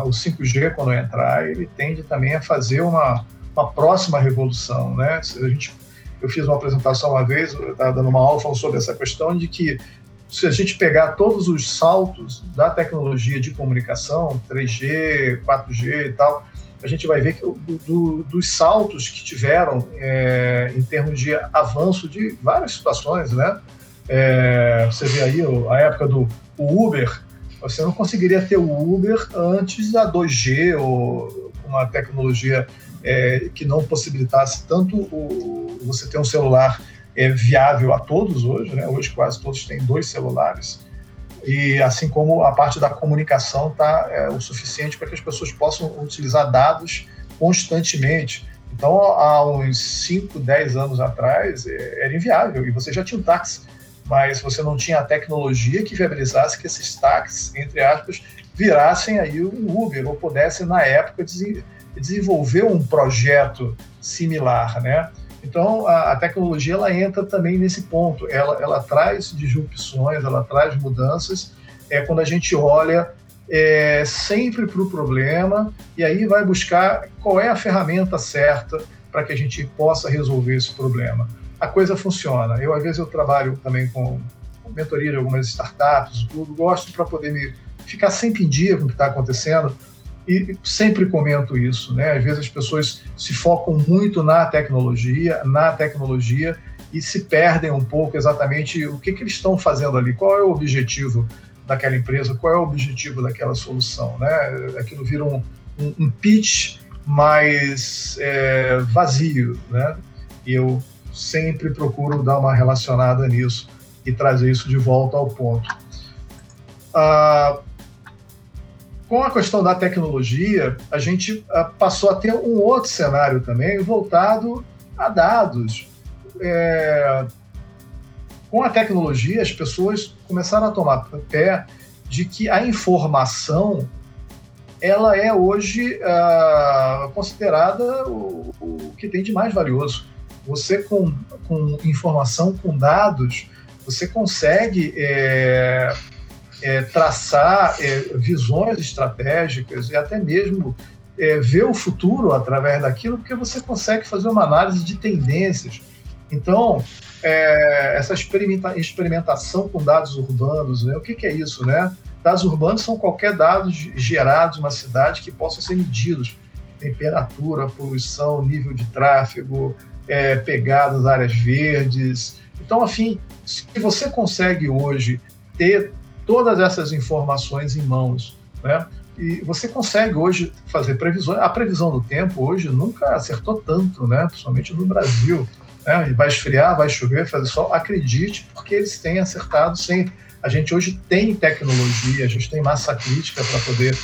o 5G, quando entrar, ele tende também a fazer uma, uma próxima revolução. Né? A gente, eu fiz uma apresentação uma vez, estava dando uma aula falando sobre essa questão de que se a gente pegar todos os saltos da tecnologia de comunicação, 3G, 4G e tal, a gente vai ver que do, do, dos saltos que tiveram é, em termos de avanço de várias situações, né? É, você vê aí a época do Uber, você não conseguiria ter o Uber antes da 2G ou uma tecnologia é, que não possibilitasse tanto o, você ter um celular é viável a todos hoje, né? Hoje quase todos têm dois celulares e assim como a parte da comunicação está é, o suficiente para que as pessoas possam utilizar dados constantemente. Então, há uns 5, 10 anos atrás, é, era inviável e você já tinha um táxi, mas você não tinha a tecnologia que viabilizasse que esses táxis, entre aspas, virassem aí um Uber ou pudessem, na época, desenvolver um projeto similar, né? Então, a, a, tecnologia ela entra também nesse ponto. Ela, ela traz disrupções, ela traz mudanças. É quando a gente olha é, sempre para o problema e aí vai buscar qual é a ferramenta certa para que a gente possa resolver esse problema. A coisa funciona. Eu, às vezes, eu trabalho também com mentoria de algumas startups, tudo, gosto para poder me ficar sempre em dia com o que está acontecendo e sempre comento isso, né? Às vezes as pessoas se focam muito na tecnologia, na tecnologia e se perdem um pouco exatamente o que, que eles estão fazendo ali, qual é o objetivo daquela empresa, qual é o objetivo daquela solução, né? Aquilo vira um, um, um pitch mais é, vazio, né? E eu sempre procuro dar uma relacionada nisso e trazer isso de volta ao ponto. Ah, com a questão da tecnologia, a gente uh, passou a ter um outro cenário também voltado a dados. É, com a tecnologia, as pessoas começaram a tomar pé de que a informação ela é hoje uh, considerada o, o, que tem de mais valioso. Você com, com informação, com dados, você consegue é, é, traçar é, visões estratégicas e até mesmo é, ver o futuro através daquilo, porque você consegue fazer uma análise de tendências. Então, é, essa experimenta experimentação com dados urbanos, né? o que, que, é isso? Né? Dados urbanos são qualquer dados gerados uma cidade que possam ser medidos. Temperatura, poluição, nível de tráfego, é, pegadas, áreas verdes. Então, afim, se você consegue hoje ter todas essas informações em mãos. Né? E você consegue hoje fazer previsões. A previsão do tempo hoje nunca acertou tanto, né? principalmente no Brasil. Né? Vai esfriar, vai chover, fazer sol. Acredite, porque eles têm acertado sempre. A gente hoje tem tecnologia, a gente tem massa crítica para poder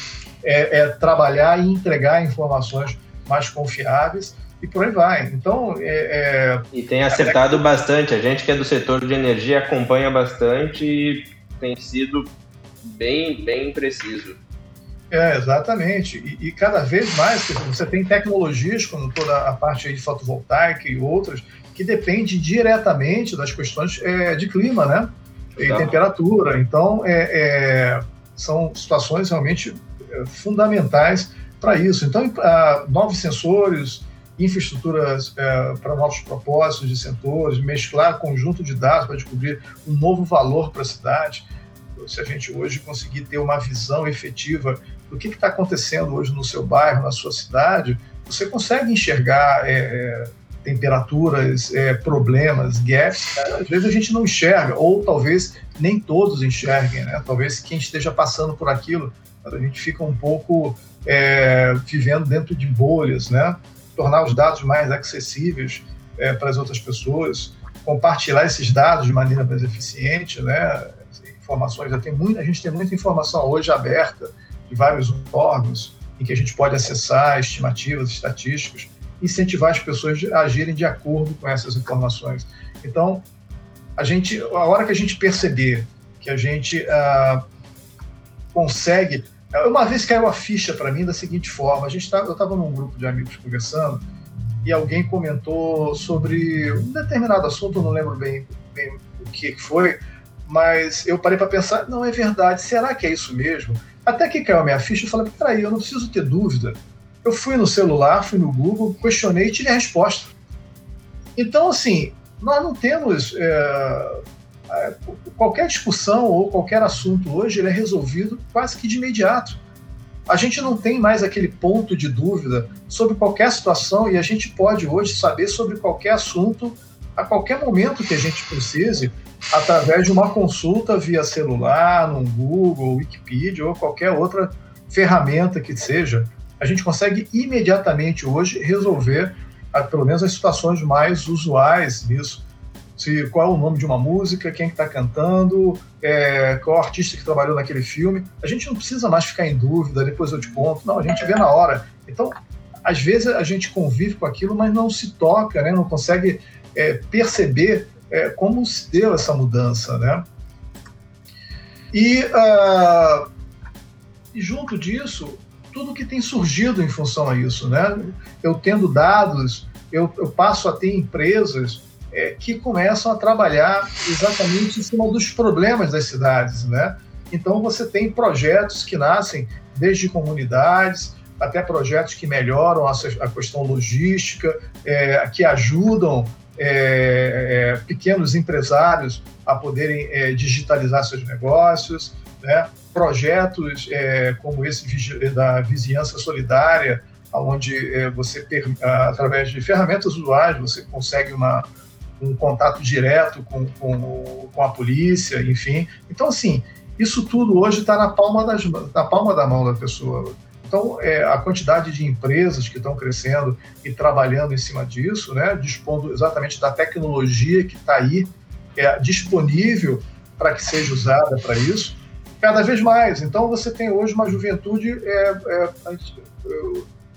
é, é, trabalhar e entregar informações mais confiáveis. e por aí vai. Então, é, é... E tem acertado bastante. A gente que é do setor de energia acompanha bastante e tem sido bem, bem preciso. É, exatamente. E, e cada vez mais você tem tecnologias, como toda a parte de fotovoltaica e outras, que depende diretamente das questões é, de clima, né? E tá. temperatura. Então, é, é, são situações realmente é, fundamentais para isso. Então, novos sensores, infraestruturas é, para novos propósitos de sensores, mesclar conjunto de dados para descobrir um novo valor para a cidade. Se a gente hoje conseguir ter uma visão efetiva do que está acontecendo hoje no seu bairro, na sua cidade, você consegue enxergar é, é, temperaturas, é, problemas, gaps. Às vezes a gente não enxerga, ou talvez nem todos enxerguem, né? Talvez quem esteja passando por aquilo, a gente fica um pouco é, vivendo dentro de bolhas, né? Tornar os dados mais acessíveis é, para as outras pessoas, compartilhar esses dados de maneira mais eficiente, né? Informações, já tem muita, a gente tem muita informação hoje aberta de vários órgãos em que a gente pode acessar estimativas, estatísticas, incentivar as pessoas a agirem de acordo com essas informações. Então, a gente, a hora que a gente perceber que a gente ah, consegue, uma vez caiu a ficha para mim da seguinte forma: a gente tá, eu estava num grupo de amigos conversando e alguém comentou sobre um determinado assunto, não lembro bem, bem o que foi, mas eu parei para pensar, não é verdade, será que é isso mesmo? Até que caiu a minha ficha, eu falei, peraí, eu não preciso ter dúvida. Eu fui no celular, fui no Google, questionei e tirei a resposta. Então, assim, nós não temos. É, qualquer discussão ou qualquer assunto hoje ele é resolvido quase que de imediato. A gente não tem mais aquele ponto de dúvida sobre qualquer situação e a gente pode hoje saber sobre qualquer assunto a qualquer momento que a gente precise, através de uma consulta via celular, no Google, Wikipedia ou qualquer outra ferramenta que seja. A gente consegue imediatamente hoje resolver, pelo menos, as situações mais usuais nisso. Se, qual é o nome de uma música, quem está que tá cantando, é, qual é o artista que trabalhou naquele filme. A gente não precisa mais ficar em dúvida, depois eu te conto. Não, a gente vê na hora. Então, às vezes a gente convive com aquilo, mas não se toca, né? não consegue é, perceber é, como se deu essa mudança, né? E, uh, junto disso, tudo que tem surgido em função a isso, né? Eu tendo dados, eu, eu passo a ter empresas é, que começam a trabalhar exatamente em cima dos problemas das cidades, né? Então você tem projetos que nascem desde comunidades até projetos que melhoram a, questão logística, é, que ajudam é, é, pequenos empresários a poderem é, digitalizar seus negócios, né? projetos é, como esse da vizinhança solidária, onde você, através de ferramentas usuais, você consegue uma, um contato direto com, com, com a polícia, enfim. Então, assim, isso tudo hoje está na, palma na palma da mão da pessoa. Então, é, a quantidade de empresas que estão crescendo e trabalhando em cima disso, né, dispondo exatamente da tecnologia que está aí, é, disponível para que seja usada para isso, cada vez mais. Então, você tem hoje uma juventude é, é,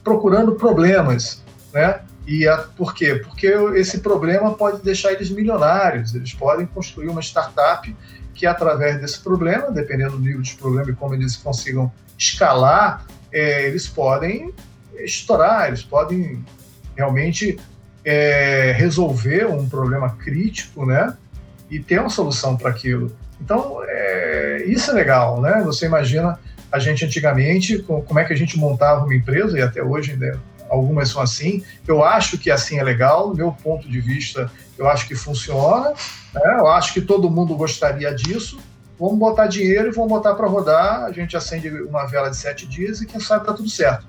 procurando problemas, né? E a, por quê? Porque esse problema pode deixar eles milionários, eles podem construir uma startup que, através desse problema, dependendo do nível de problema e como eles consigam escalar é, eles podem estourar, eles podem realmente é, resolver um problema crítico, né? E ter uma solução para aquilo. Então, é, isso é legal, né? Você imagina a gente antigamente, como é que a gente montava uma empresa, e até hoje ainda algumas são assim. Eu acho que assim é legal, do meu ponto de vista, eu acho que funciona, né? eu acho que todo mundo gostaria disso, vamos botar dinheiro e vamos botar para rodar, a gente acende uma vela de sete dias e quem sabe está tudo certo.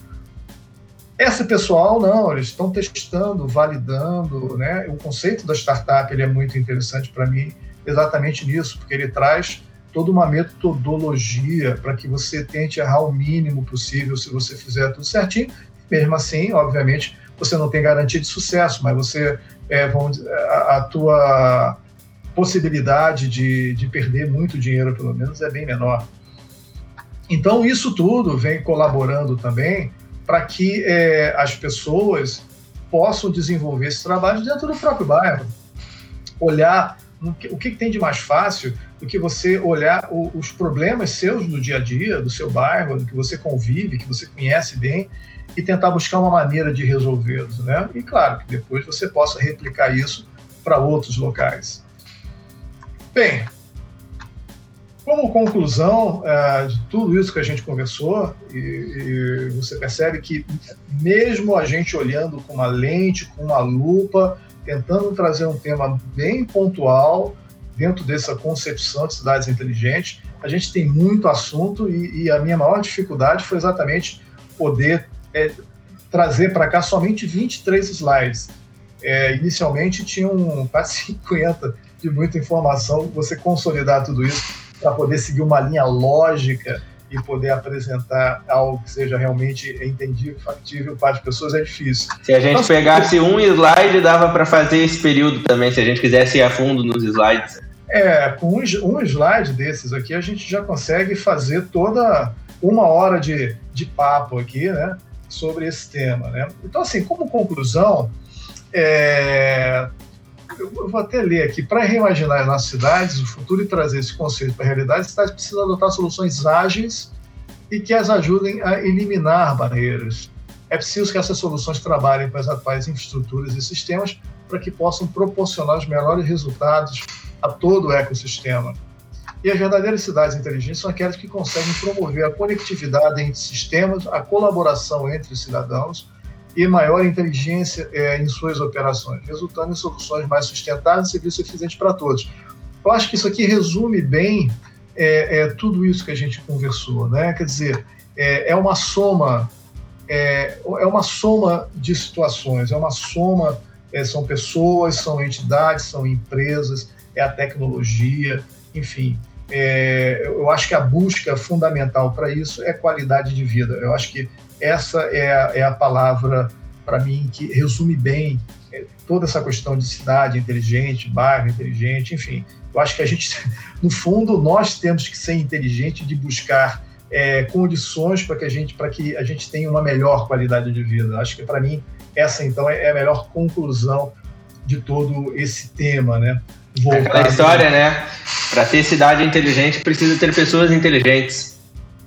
Esse pessoal, não, eles estão testando, validando, né? O conceito da startup ele é muito interessante para mim, exatamente nisso, porque ele traz toda uma metodologia para que você tente errar o mínimo possível se você fizer tudo certinho. Mesmo assim, obviamente, você não tem garantia de sucesso, mas você, é, vamos, a, a tua possibilidade de, de perder muito dinheiro, pelo menos, é bem menor. Então, isso tudo vem colaborando também para que é, as pessoas possam desenvolver esse trabalho dentro do próprio bairro. Olhar o que, tem de mais fácil do que você olhar os problemas seus do dia a dia, do seu bairro, do que você convive, que você conhece bem, e tentar buscar uma maneira de resolvê-los, né? E claro que depois você possa replicar isso para outros locais. Bem, como conclusão uh, de tudo isso que a gente conversou, e, e, você percebe que mesmo a gente olhando com uma lente, com uma lupa, tentando trazer um tema bem pontual dentro dessa concepção de cidades inteligentes, a gente tem muito assunto e, e a minha maior dificuldade foi exatamente poder é, trazer para cá somente 23 slides. É, inicialmente tinham quase 50 de muita informação, você consolidar tudo isso para poder seguir uma linha lógica e poder apresentar algo que seja realmente entendível, factível para as pessoas é difícil. Se a gente então, pegasse um slide, dava para fazer esse período também, se a gente quisesse ir a fundo nos slides. É, com um, um slide desses aqui, a gente já consegue fazer toda uma hora de, de papo aqui, né? Sobre esse tema. Né? Então, assim, como conclusão, é, eu vou até ler aqui, para reimaginar as nossas cidades, o futuro e trazer esse conceito para a realidade, as cidades precisam adotar soluções ágeis e que as ajudem a eliminar barreiras. É preciso que essas soluções trabalhem com as atuais infraestruturas e sistemas para que possam proporcionar os melhores resultados a todo o ecossistema. E as verdadeiras cidades inteligentes são aquelas que conseguem promover a conectividade entre sistemas, a colaboração entre os cidadãos e maior inteligência é, em suas operações, resultando em soluções mais sustentáveis e serviços eficientes para todos. Eu acho que isso aqui resume bem é, é, tudo isso que a gente conversou, né? Quer dizer, é, uma soma, é, uma soma de situações, é uma soma, são pessoas, são entidades, são empresas, é a tecnologia, enfim é, eu acho que a busca fundamental para isso é qualidade de vida. Eu acho que essa é a, é a palavra, para mim, que resume bem é, toda essa questão de cidade inteligente, bairro inteligente, enfim. Eu acho que a gente, no fundo, nós temos que ser inteligente de buscar é, condições para que a gente para que a gente tenha uma melhor qualidade de vida. Acho que para mim essa então é a melhor conclusão de todo esse tema, né? Voltado... Aquela história, né? Para ter cidade inteligente, precisa ter pessoas inteligentes.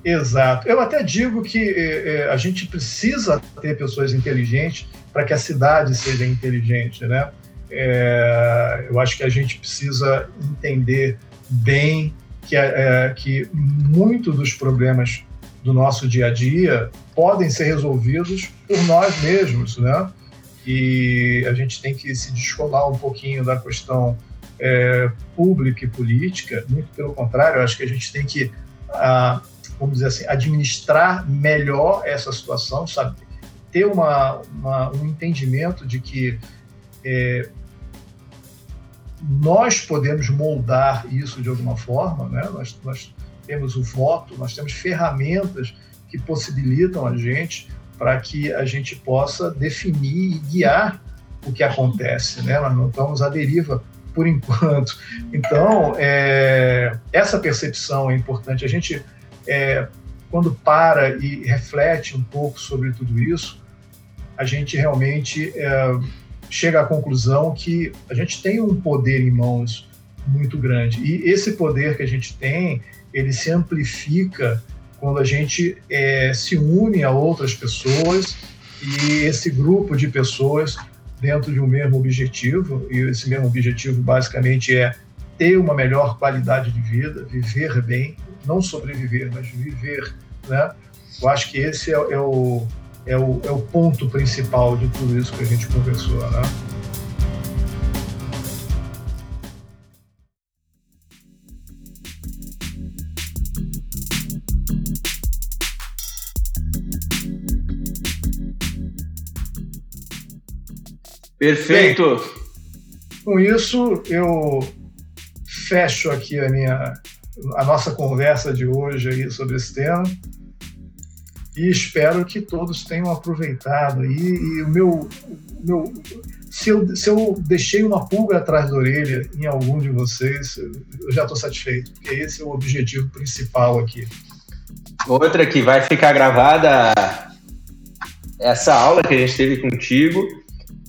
Exato. Eu até digo que é, a gente precisa ter pessoas inteligentes para que a cidade seja inteligente, né? É, eu acho que a gente precisa entender bem que, é, que muito dos problemas do nosso dia a dia podem ser resolvidos por nós mesmos, né? E a gente tem que se descolar um pouquinho da questão é, pública e política, muito pelo contrário, acho que a gente tem que, ah, vamos dizer assim, administrar melhor essa situação, sabe? Ter uma, uma um entendimento de que é, nós podemos moldar isso de alguma forma, né? Nós, nós temos o voto, nós temos ferramentas que possibilitam a gente para que a gente possa definir e guiar o que acontece, né? Nós não estamos à deriva por enquanto. Então, é, essa percepção é importante. A gente, é, quando para e reflete um pouco sobre tudo isso, a gente realmente é, chega à conclusão que a gente tem um poder em mãos muito grande. E esse poder que a gente tem, ele se amplifica quando a gente é, se une a outras pessoas e esse grupo de pessoas dentro de um mesmo objetivo, e esse mesmo objetivo basicamente é ter uma melhor qualidade de vida, viver bem, não sobreviver, mas viver, né? Eu acho que esse é, é o, é, o, é o ponto principal de tudo isso que a gente conversou, né? Perfeito. Bem, com isso, eu fecho aqui a minha a nossa conversa de hoje aí sobre esse tema e espero que todos tenham aproveitado aí e o meu, meu se eu, se eu deixei uma pulga atrás da orelha em algum de vocês, eu já estou satisfeito, porque esse é o objetivo principal aqui. Outra que vai ficar gravada essa aula que a gente teve contigo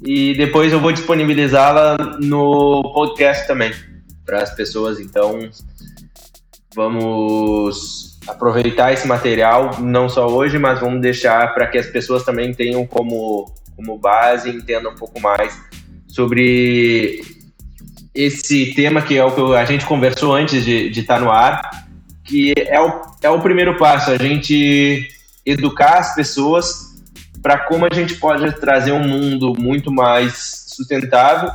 e depois eu vou disponibilizá-la no podcast também para as pessoas. Então, vamos aproveitar esse material não só hoje, mas vamos deixar para que as pessoas também tenham como como base, entendam um pouco mais sobre esse tema que é o que a gente conversou antes de, de estar tá no ar, que é o, é o primeiro passo, a gente educar as pessoas para como a gente pode trazer um mundo muito mais sustentável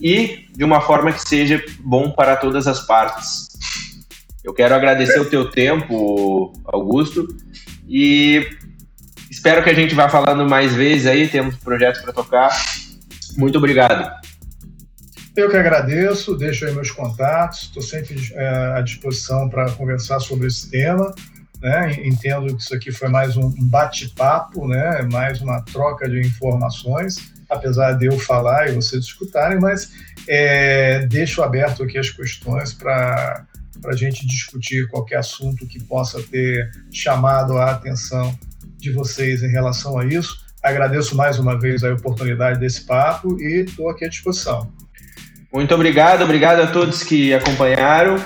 e de uma forma que seja bom para todas as partes. Eu quero agradecer o teu tempo, Augusto, e espero que a gente vá falando mais vezes aí, temos projetos para tocar. Muito obrigado. Eu que agradeço, deixo aí meus contatos, estou sempre é, à disposição para conversar sobre esse tema. Né? Entendo que isso aqui foi mais um bate-papo, né? mais uma troca de informações, apesar de eu falar e vocês escutarem, mas é, deixo aberto aqui as questões para a gente discutir qualquer assunto que possa ter chamado a atenção de vocês em relação a isso. Agradeço mais uma vez a oportunidade desse papo e estou aqui à disposição. Muito obrigado, obrigado a todos que acompanharam